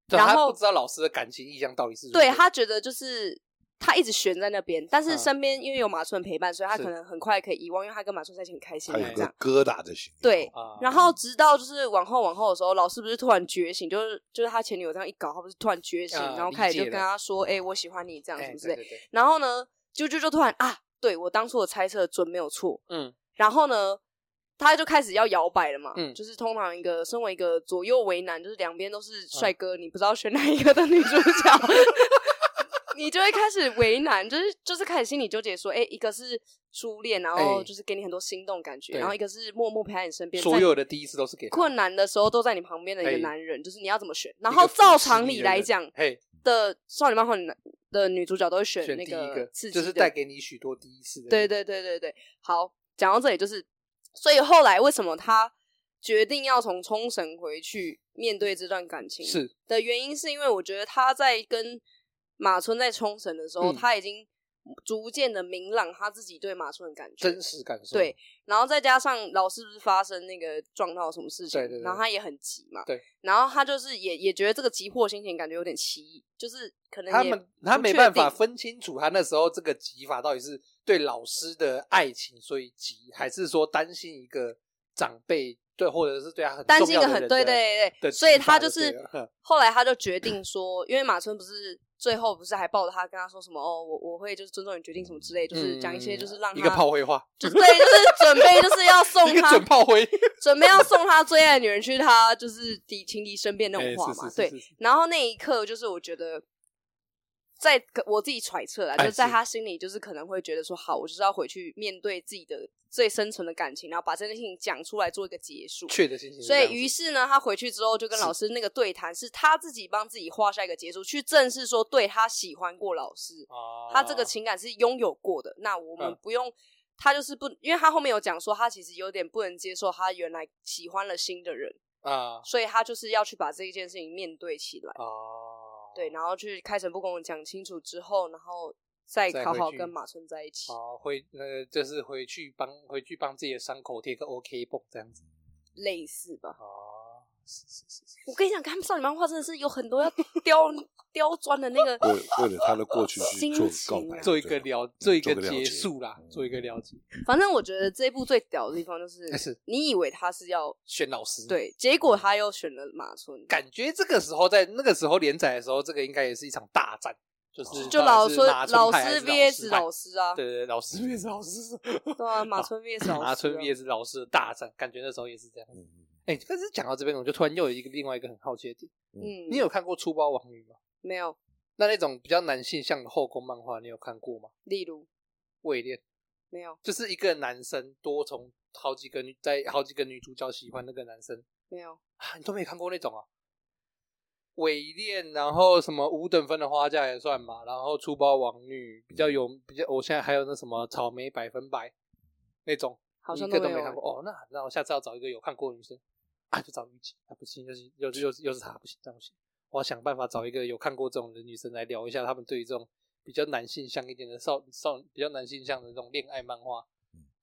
然后他不知道老师的感情意向到底是什么，对他觉得就是。他一直悬在那边，但是身边因为有马村陪伴，所以他可能很快可以遗忘，因为他跟马春在一起很开心。他有个疙瘩在心里。对，然后直到就是往后往后的时候，老师不是突然觉醒，就是就是他前女友这样一搞，他不是突然觉醒，然后开始就跟他说：“哎，我喜欢你这样子之类。”然后呢，就就就突然啊，对我当初的猜测准没有错。嗯。然后呢，他就开始要摇摆了嘛。嗯。就是通常一个身为一个左右为难，就是两边都是帅哥，你不知道选哪一个的女主角。你就会开始为难，就是就是开始心里纠结，说，哎，一个是初恋，然后就是给你很多心动感觉，然后一个是默默陪在你身边，所有的第一次都是给困难的时候都在你旁边的一个男人，就是你要怎么选？然后照常理来讲，的少女漫画的女主角都会选那个刺激，就是带给你许多第一次的。对对对对对，好，讲到这里就是，所以后来为什么他决定要从冲绳回去面对这段感情？是的原因是因为我觉得他在跟。马村在冲绳的时候，嗯、他已经逐渐的明朗他自己对马村的感觉，真实感受。对，然后再加上老师不是发生那个撞到什么事情，对对对，然后他也很急嘛，对，然后他就是也也觉得这个急迫心情感觉有点奇异，就是可能他们他没办法分清楚他那时候这个急法到底是对老师的爱情所以急，还是说担心一个长辈。对，或者是对他很担心一个很对对对，所以他就是后来他就决定说，因为马村不是最后不是还抱着他跟他说什么哦，我我会就是尊重你决定什么之类，就是讲一些就是让他一个炮灰话，就对，就是准备就是要送 他准炮灰，准备要送他最爱的女人去他就是敌情敌身边那种话嘛，对，然后那一刻就是我觉得。在我自己揣测啦，就在他心里，就是可能会觉得说，好，我就是要回去面对自己的最深层的感情，然后把这件事情讲出来，做一个结束。确的心情。所以，于是呢，他回去之后就跟老师那个对谈，是他自己帮自己画下一个结束，去正视说，对他喜欢过老师，他这个情感是拥有过的。那我们不用，他就是不，因为他后面有讲说，他其实有点不能接受他原来喜欢了新的人啊，所以他就是要去把这一件事情面对起来对，然后去开诚布公讲清楚之后，然后再好好跟马村在一起。好，回呃，就是回去帮回去帮自己的伤口贴个 OK 绷这样子，类似吧。哦。我跟你讲，看少女漫画真的是有很多要 刁刁钻的那个，为为了他的过去去做告白，做一个了，做一个结束啦，做一个了解。反正我觉得这一部最屌的地方就是，是。你以为他是要选老师，对，结果他又选了马村。感觉这个时候在那个时候连载的时候，这个应该也是一场大战。就是就老师老师 VS 老师啊，对对，老师 VS 老师，对啊，马村 VS 老师，马村 VS 老师的大战，感觉那时候也是这样。哎，可是讲到这边，我就突然又有一个另外一个很好奇的点，嗯，你有看过《粗包王女》吗？没有。那那种比较男性向的后宫漫画，你有看过吗？例如《伪恋》。没有，就是一个男生多从好几个女，在好几个女主角喜欢那个男生。没有啊，你都没看过那种啊？伪恋，然后什么五等分的花嫁也算嘛，然后粗包王女比较有比较，我现在还有那什么草莓百分百那种，好像一个都没看过哦。那那我下次要找一个有看过的女生啊，就找虞姬啊，不行，又是又又又是她，不行，这样不行。我要想办法找一个有看过这种的女生来聊一下，他们对于这种比较男性向一点的少少比较男性向的这种恋爱漫画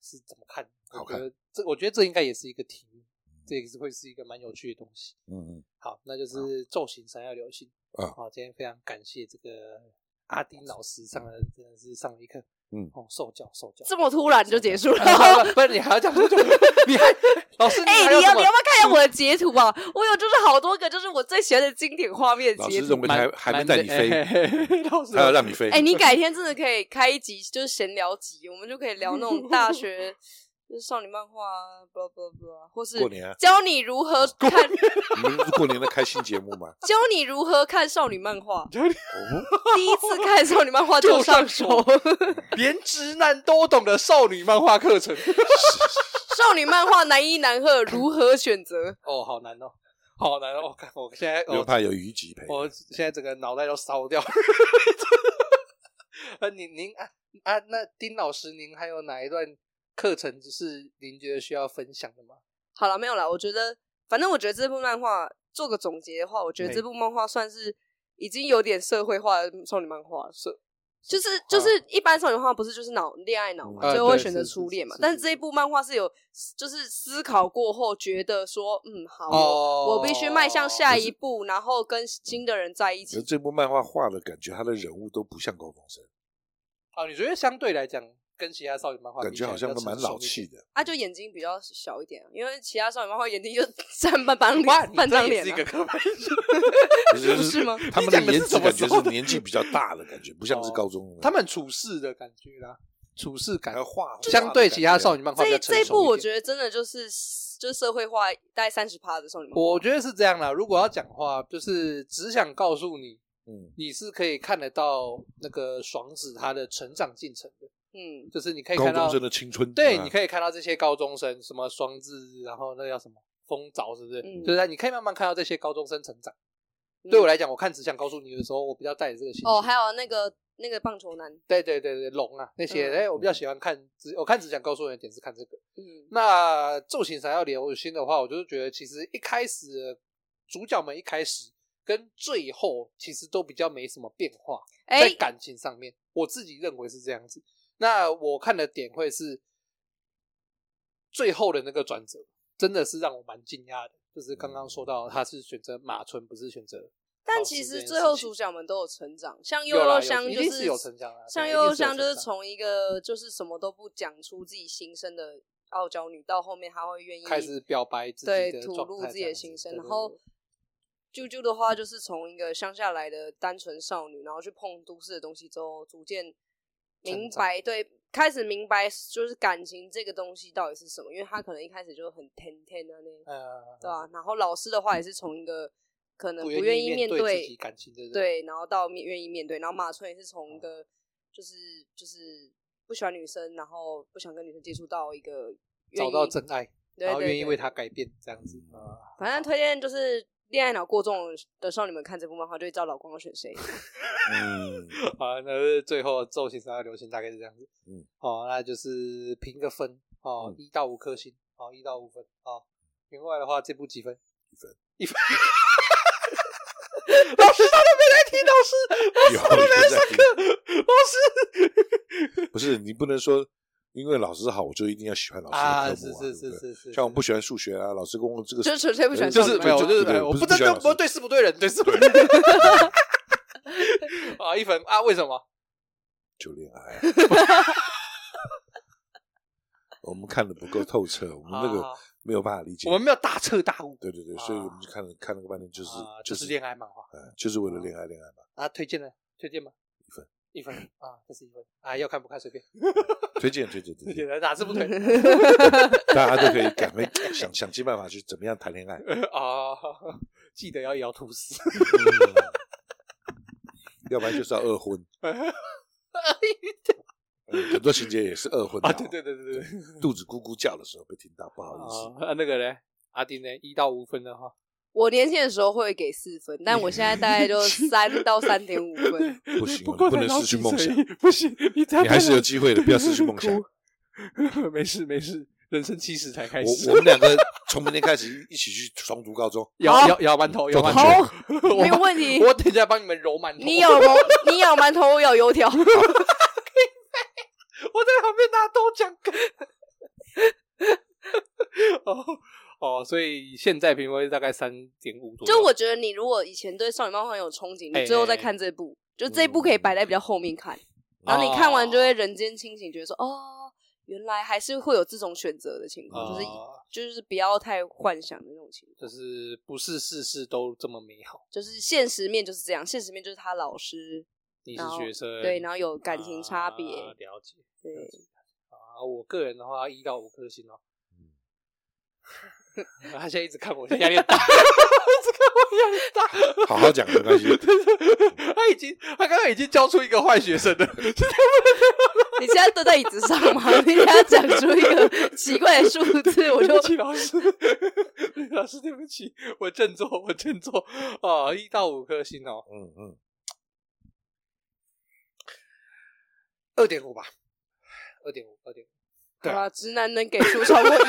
是怎么看？我觉得这我觉得这应该也是一个题目。这也是会是一个蛮有趣的东西。嗯嗯，好，那就是昼行三要流星。啊，好，今天非常感谢这个阿丁老师上了，真的是上了一课。嗯，哦，受教受教。这么突然就结束了？不是，你还要讲多久？你还老师？哎，你要你要不要看一下我的截图啊？我有就是好多个，就是我最喜欢的经典画面截图。老师还还没带你飞，还要让你飞。哎，你改天真的可以开一集，就是闲聊集，我们就可以聊那种大学。就是少女漫画啊，blah blah blah，或是教你如何看。你们是过年的开心节目吗？教你如何看少女漫画。第一次看少女漫画就上手，连直男都懂的少女漫画课程。少女漫画男一男二如何选择？哦，好难哦，好难哦！我看我现在又怕有虞姬陪，我现在整个脑袋都烧掉。啊，您您啊啊，那丁老师，您还有哪一段？课程就是您觉得需要分享的吗？好了，没有了。我觉得，反正我觉得这部漫画做个总结的话，我觉得这部漫画算是已经有点社会化的少女漫画。是，就是就是一般少女漫画不是就是脑恋爱脑嘛，最后会选择初恋嘛。但是这一部漫画是有就是思考过后，觉得说，嗯，好，我必须迈向下一步，然后跟新的人在一起。这部漫画画的感觉，他的人物都不像高中生。哦，你觉得相对来讲？跟其他少女漫画感觉好像都蛮老气的，啊，就眼睛比较小一点，因为其他少女漫画眼睛就 占半半脸，半张脸。是一个刻板印象，是吗？他们的颜值感觉是年纪比较大的感觉，不像是高中。他们处事的感觉啦，处事感画相对其他少女漫画。这这一部我觉得真的就是就是社会化大概三十趴的少女漫画。我觉得是这样啦，如果要讲话，就是只想告诉你，嗯，你是可以看得到那个爽子他的成长进程的。嗯，就是你可以看到高中生的青春，对，你可以看到这些高中生，什么双字，然后那叫什么风早，是不是？嗯，就是你可以慢慢看到这些高中生成长。对我来讲，我看只想告诉你的时候，我比较带着这个心情。哦，还有那个那个棒球男，对对对对，龙啊那些，哎，我比较喜欢看，只我看只想告诉你的点是看这个。嗯，那昼行三要流星的话，我就是觉得其实一开始主角们一开始跟最后其实都比较没什么变化，在感情上面，我自己认为是这样子。那我看的点会是最后的那个转折，真的是让我蛮惊讶的。就是刚刚说到他是选择马村，不是选择。但其实最后主角们都有成长，像悠悠香就是有成长啊。像悠悠香就是从一个就是什么都不讲出自己心声的傲娇女，到后面她会愿意开始表白自己的，对，吐露自己的心声。然后啾啾的话就是从一个乡下来的单纯少女，然后去碰都市的东西之后，逐渐。明白，对，开始明白就是感情这个东西到底是什么，因为他可能一开始就很天天的那，对吧？然后老师的话也是从一个可能不愿意面对感情的，对，然后到面愿意面对，然后马春也是从一个就是就是不喜欢女生，然后不想跟女生接触到一个找到真爱，然后愿意为他改变这样子啊。反正推荐就是。恋爱脑过重的少女们看这部漫画，就会知道老公要选谁。嗯，好，那最后昼行三要流星大概是这样子。嗯，好，那就是评个分哦，一到五颗星，好，一到五分，好。另外的话，这部几分？一分，一分。老师，他都没来听，老师，老师他都没来上课，老师。不是，你不能说。因为老师好，我就一定要喜欢老师的科目啊！是是是是是，像我不喜欢数学啊，老师跟我这个就是纯粹不喜欢，就是没有，就是没有，我不知道不对事不对人，对事不对人。啊，一分啊？为什么？就恋爱。我们看的不够透彻，我们那个没有办法理解，我们没有大彻大悟。对对对，所以我们就看了看了个半天，就是就是恋爱漫画，就是为了恋爱恋爱嘛。啊，推荐呢？推荐吗？一分啊，这是一分啊，要看不看随便。推荐推荐推荐，哪次不推？大家都可以赶快想想尽办法去怎么样谈恋爱啊！记得要咬吐司，要不然就是要二婚。很多情节也是二婚啊！对对对对对，肚子咕咕叫的时候被听到，不好意思。啊，那个呢？阿丁呢？一到五分的话。我年轻的时候会给四分，但我现在大概就 三到三点五分。不行，不能失去梦想。不行，你你还是有机会的，不要失去梦想。没事没事，人生七十才开始。我我们两个从明天开始一起去重读高中，咬咬咬馒头，咬馒头，没有问题。我等一下帮你们揉馒头。你咬馒，你咬馒头，我咬油条。我在旁边拿豆浆。哦。哦，所以现在评分大概三点五左右。就我觉得，你如果以前对少女漫画很有憧憬，你最后再看这部，就这部可以摆在比较后面看。然后你看完就会人间清醒，觉得说，哦，原来还是会有这种选择的情况，就是就是不要太幻想的那种情况，就是不是事事都这么美好，就是现实面就是这样，现实面就是他老师，你是学生，对，然后有感情差别，了解，对。啊，我个人的话，一到五颗星哦。他现在一直看我，压力大，一直看我压力大。好好讲没关系。他已经，他刚刚已经教出一个坏学生了。你现在蹲在椅子上吗？你给他讲出一个奇怪的数字，我就对不起老师，老师对不起，我振作，我振作。啊，一到五颗星哦，嗯嗯，二点五吧，二点五，二点五。对啊，直男能给出超过一。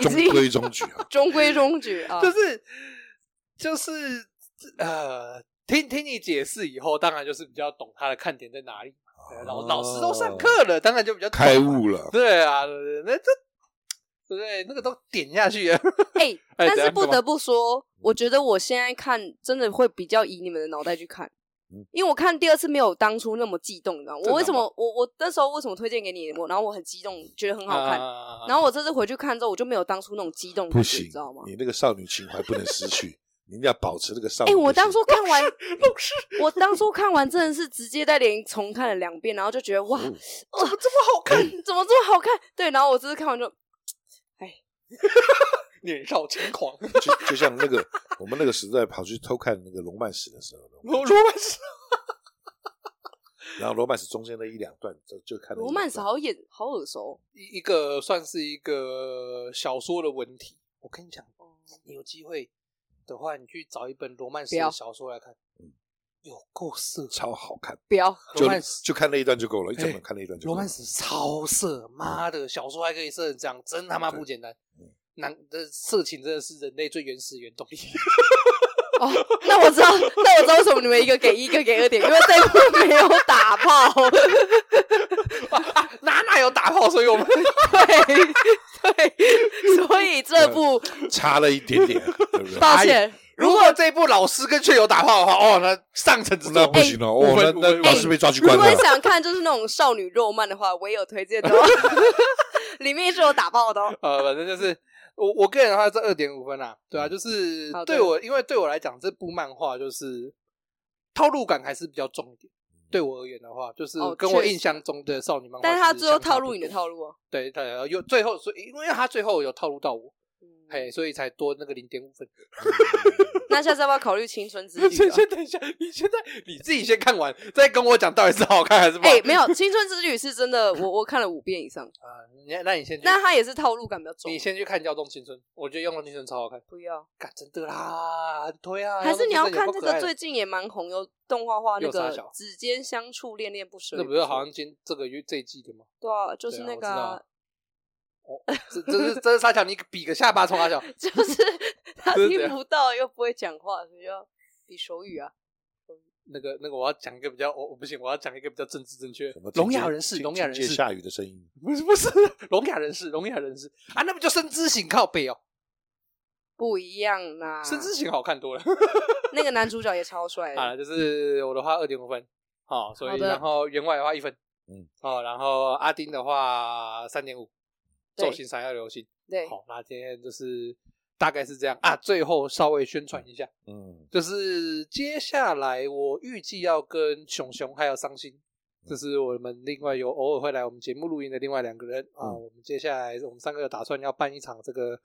中规中矩啊，中规中矩啊，就是就是呃，听听你解释以后，当然就是比较懂他的看点在哪里。老老师都上课了，当然就比较开悟了。对啊，对对，那这对对，那个都点下去了。哎，但是不得不说，我觉得我现在看真的会比较以你们的脑袋去看。因为我看第二次没有当初那么激动，你知道吗？我为什么我我那时候为什么推荐给你？我然后我很激动，觉得很好看。然后我这次回去看之后，我就没有当初那种激动，不行，你知道吗？你那个少女情怀不能失去，你一定要保持那个少女。哎，我当初看完，我当初看完真的是直接在连重看了两遍，然后就觉得哇，怎么这么好看？怎么这么好看？对，然后我这次看完就，哎。年少轻狂，就就像那个我们那个时代跑去偷看那个罗曼史的时候，罗曼史，然后罗曼史中间的一两段就就看罗曼史好眼好耳熟，一一个算是一个小说的文体。我跟你讲，你有机会的话，你去找一本罗曼史的小说来看，嗯，有够色，超好看。不要罗曼史，就看那一段就够了，一整本看那一段就够了。罗曼史超色，妈的，小说还可以色成这样，真他妈不简单。男的色情真的是人类最原始原动力。哦，那我知道，那我知道为什么你们一个给一个给二点，因为这部没有打炮。啊，哪哪有打炮？所以我们对对，所以这部差了一点点，对不对？抱歉，如果这部老师跟却有打炮的话，哦，那上层那不行了，哦，那那老师被抓去关了。如果想看就是那种少女肉漫的话，我也有推荐的，里面是有打炮的。呃，反正就是。我我个人的话是二点五分啊，对啊，就是对我，因为对我来讲，这部漫画就是套路感还是比较重一点。对我而言的话，就是跟我印象中的少女漫画，但是他最后套路你的套路啊，对对，有最后所以，因为他最后有套路到我，嘿，所以才多那个零点五分。那下次要不要考虑青春之旅？先先等一下，你现在你自己先看完，再跟我讲到底是好看还是不好看？哎，没有，青春之旅是真的，我我看了五遍以上啊。你那你先，那他也是套路感比较重。你先去看《妖动青春》，我觉得《妖动青春》超好看。不要，干真的啦，很推啊！还是你要看这个最近也蛮红，有动画化那个《指尖相触，恋恋不舍》。那不是好像今这个月这一季的吗？对啊，就是那个。哦，这这是这是沙桥，你比个下巴冲沙桥，就是他听不到又不会讲话，所以要比手语啊。那个那个，我要讲一个比较，我我不行，我要讲一个比较政治正确。聋哑人士，聋哑人士，下雨的声音，不是不是，聋哑人士，聋哑人士啊，那不就深之行靠背哦，不一样啦，深之行好看多了，那个男主角也超帅。啊，就是我的话二点五分，好，所以然后员外的话一分，嗯，好，然后阿丁的话三点五。寿星三要流行，对，好，那今天就是大概是这样啊。最后稍微宣传一下，嗯，就是接下来我预计要跟熊熊还有伤心这是我们另外有偶尔会来我们节目录音的另外两个人啊。我们接下来我们三个打算要办一场这个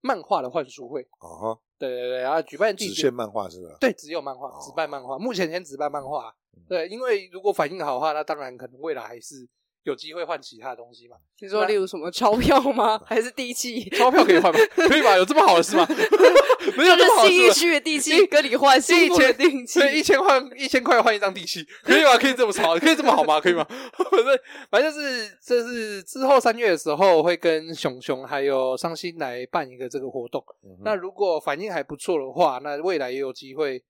漫画的幻书会。哦，对对对，然后举办只限漫画是吧？对，只有漫画，只办漫画。目前先只办漫画。对，因为如果反应好的话，那当然可能未来还是。有机会换其他的东西吗？你说，例如什么钞票吗？还是地契？钞票可以换吗？可以吧？有这么好的事吗？没有这么好的事。信义区的地契跟你换，信义区的地契，对，一千换一千块换一张地契，可以吗？可以这么潮？可以这么好吗？可以吗？反正反正就是，这是之后三月的时候会跟熊熊还有伤心来办一个这个活动。嗯、那如果反应还不错的话，那未来也有机会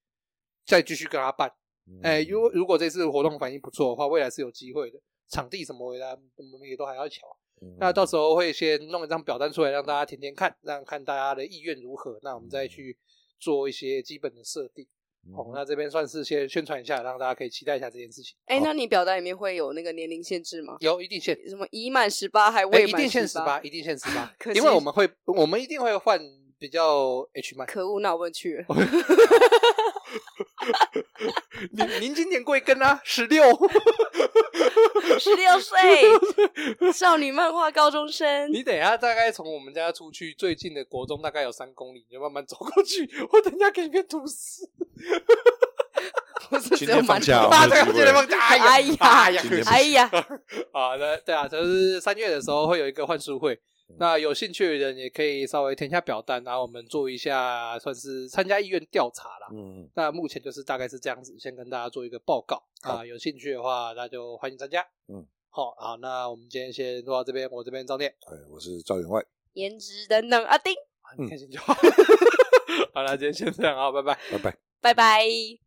再继续跟他办。哎、如果如果这次活动反应不错的话，未来是有机会的。场地什么的，我们也都还要瞧。嗯、那到时候会先弄一张表单出来，让大家填填看，让看大家的意愿如何。那我们再去做一些基本的设定。好、嗯哦，那这边算是先宣传一下，让大家可以期待一下这件事情。哎、欸，那你表单里面会有那个年龄限制吗？有一定限，什么已满十八还未满、欸？一定限十八，一定限十八。因为我们会，我们一定会换比较 H 漫。可恶，那我不去。您您今年贵庚啊？十六，十六岁，少女漫画高中生。你等一下，大概从我们家出去最近的国中大概有三公里，你就慢慢走过去。我等一下给你片吐司。今天放假，今天放假。哎呀，哎呀，哎呀！啊，对对啊，就是三月的时候会有一个换书会。那有兴趣的人也可以稍微填一下表单，然后我们做一下算是参加意愿调查啦。嗯，那目前就是大概是这样子，先跟大家做一个报告啊。有兴趣的话，那就欢迎参加。嗯，好，好，那我们今天先录到这边，我这边赵念，哎，我是赵员外，颜值等等阿丁，你开心就好。好了，今天先这样啊，拜拜，拜拜，拜拜。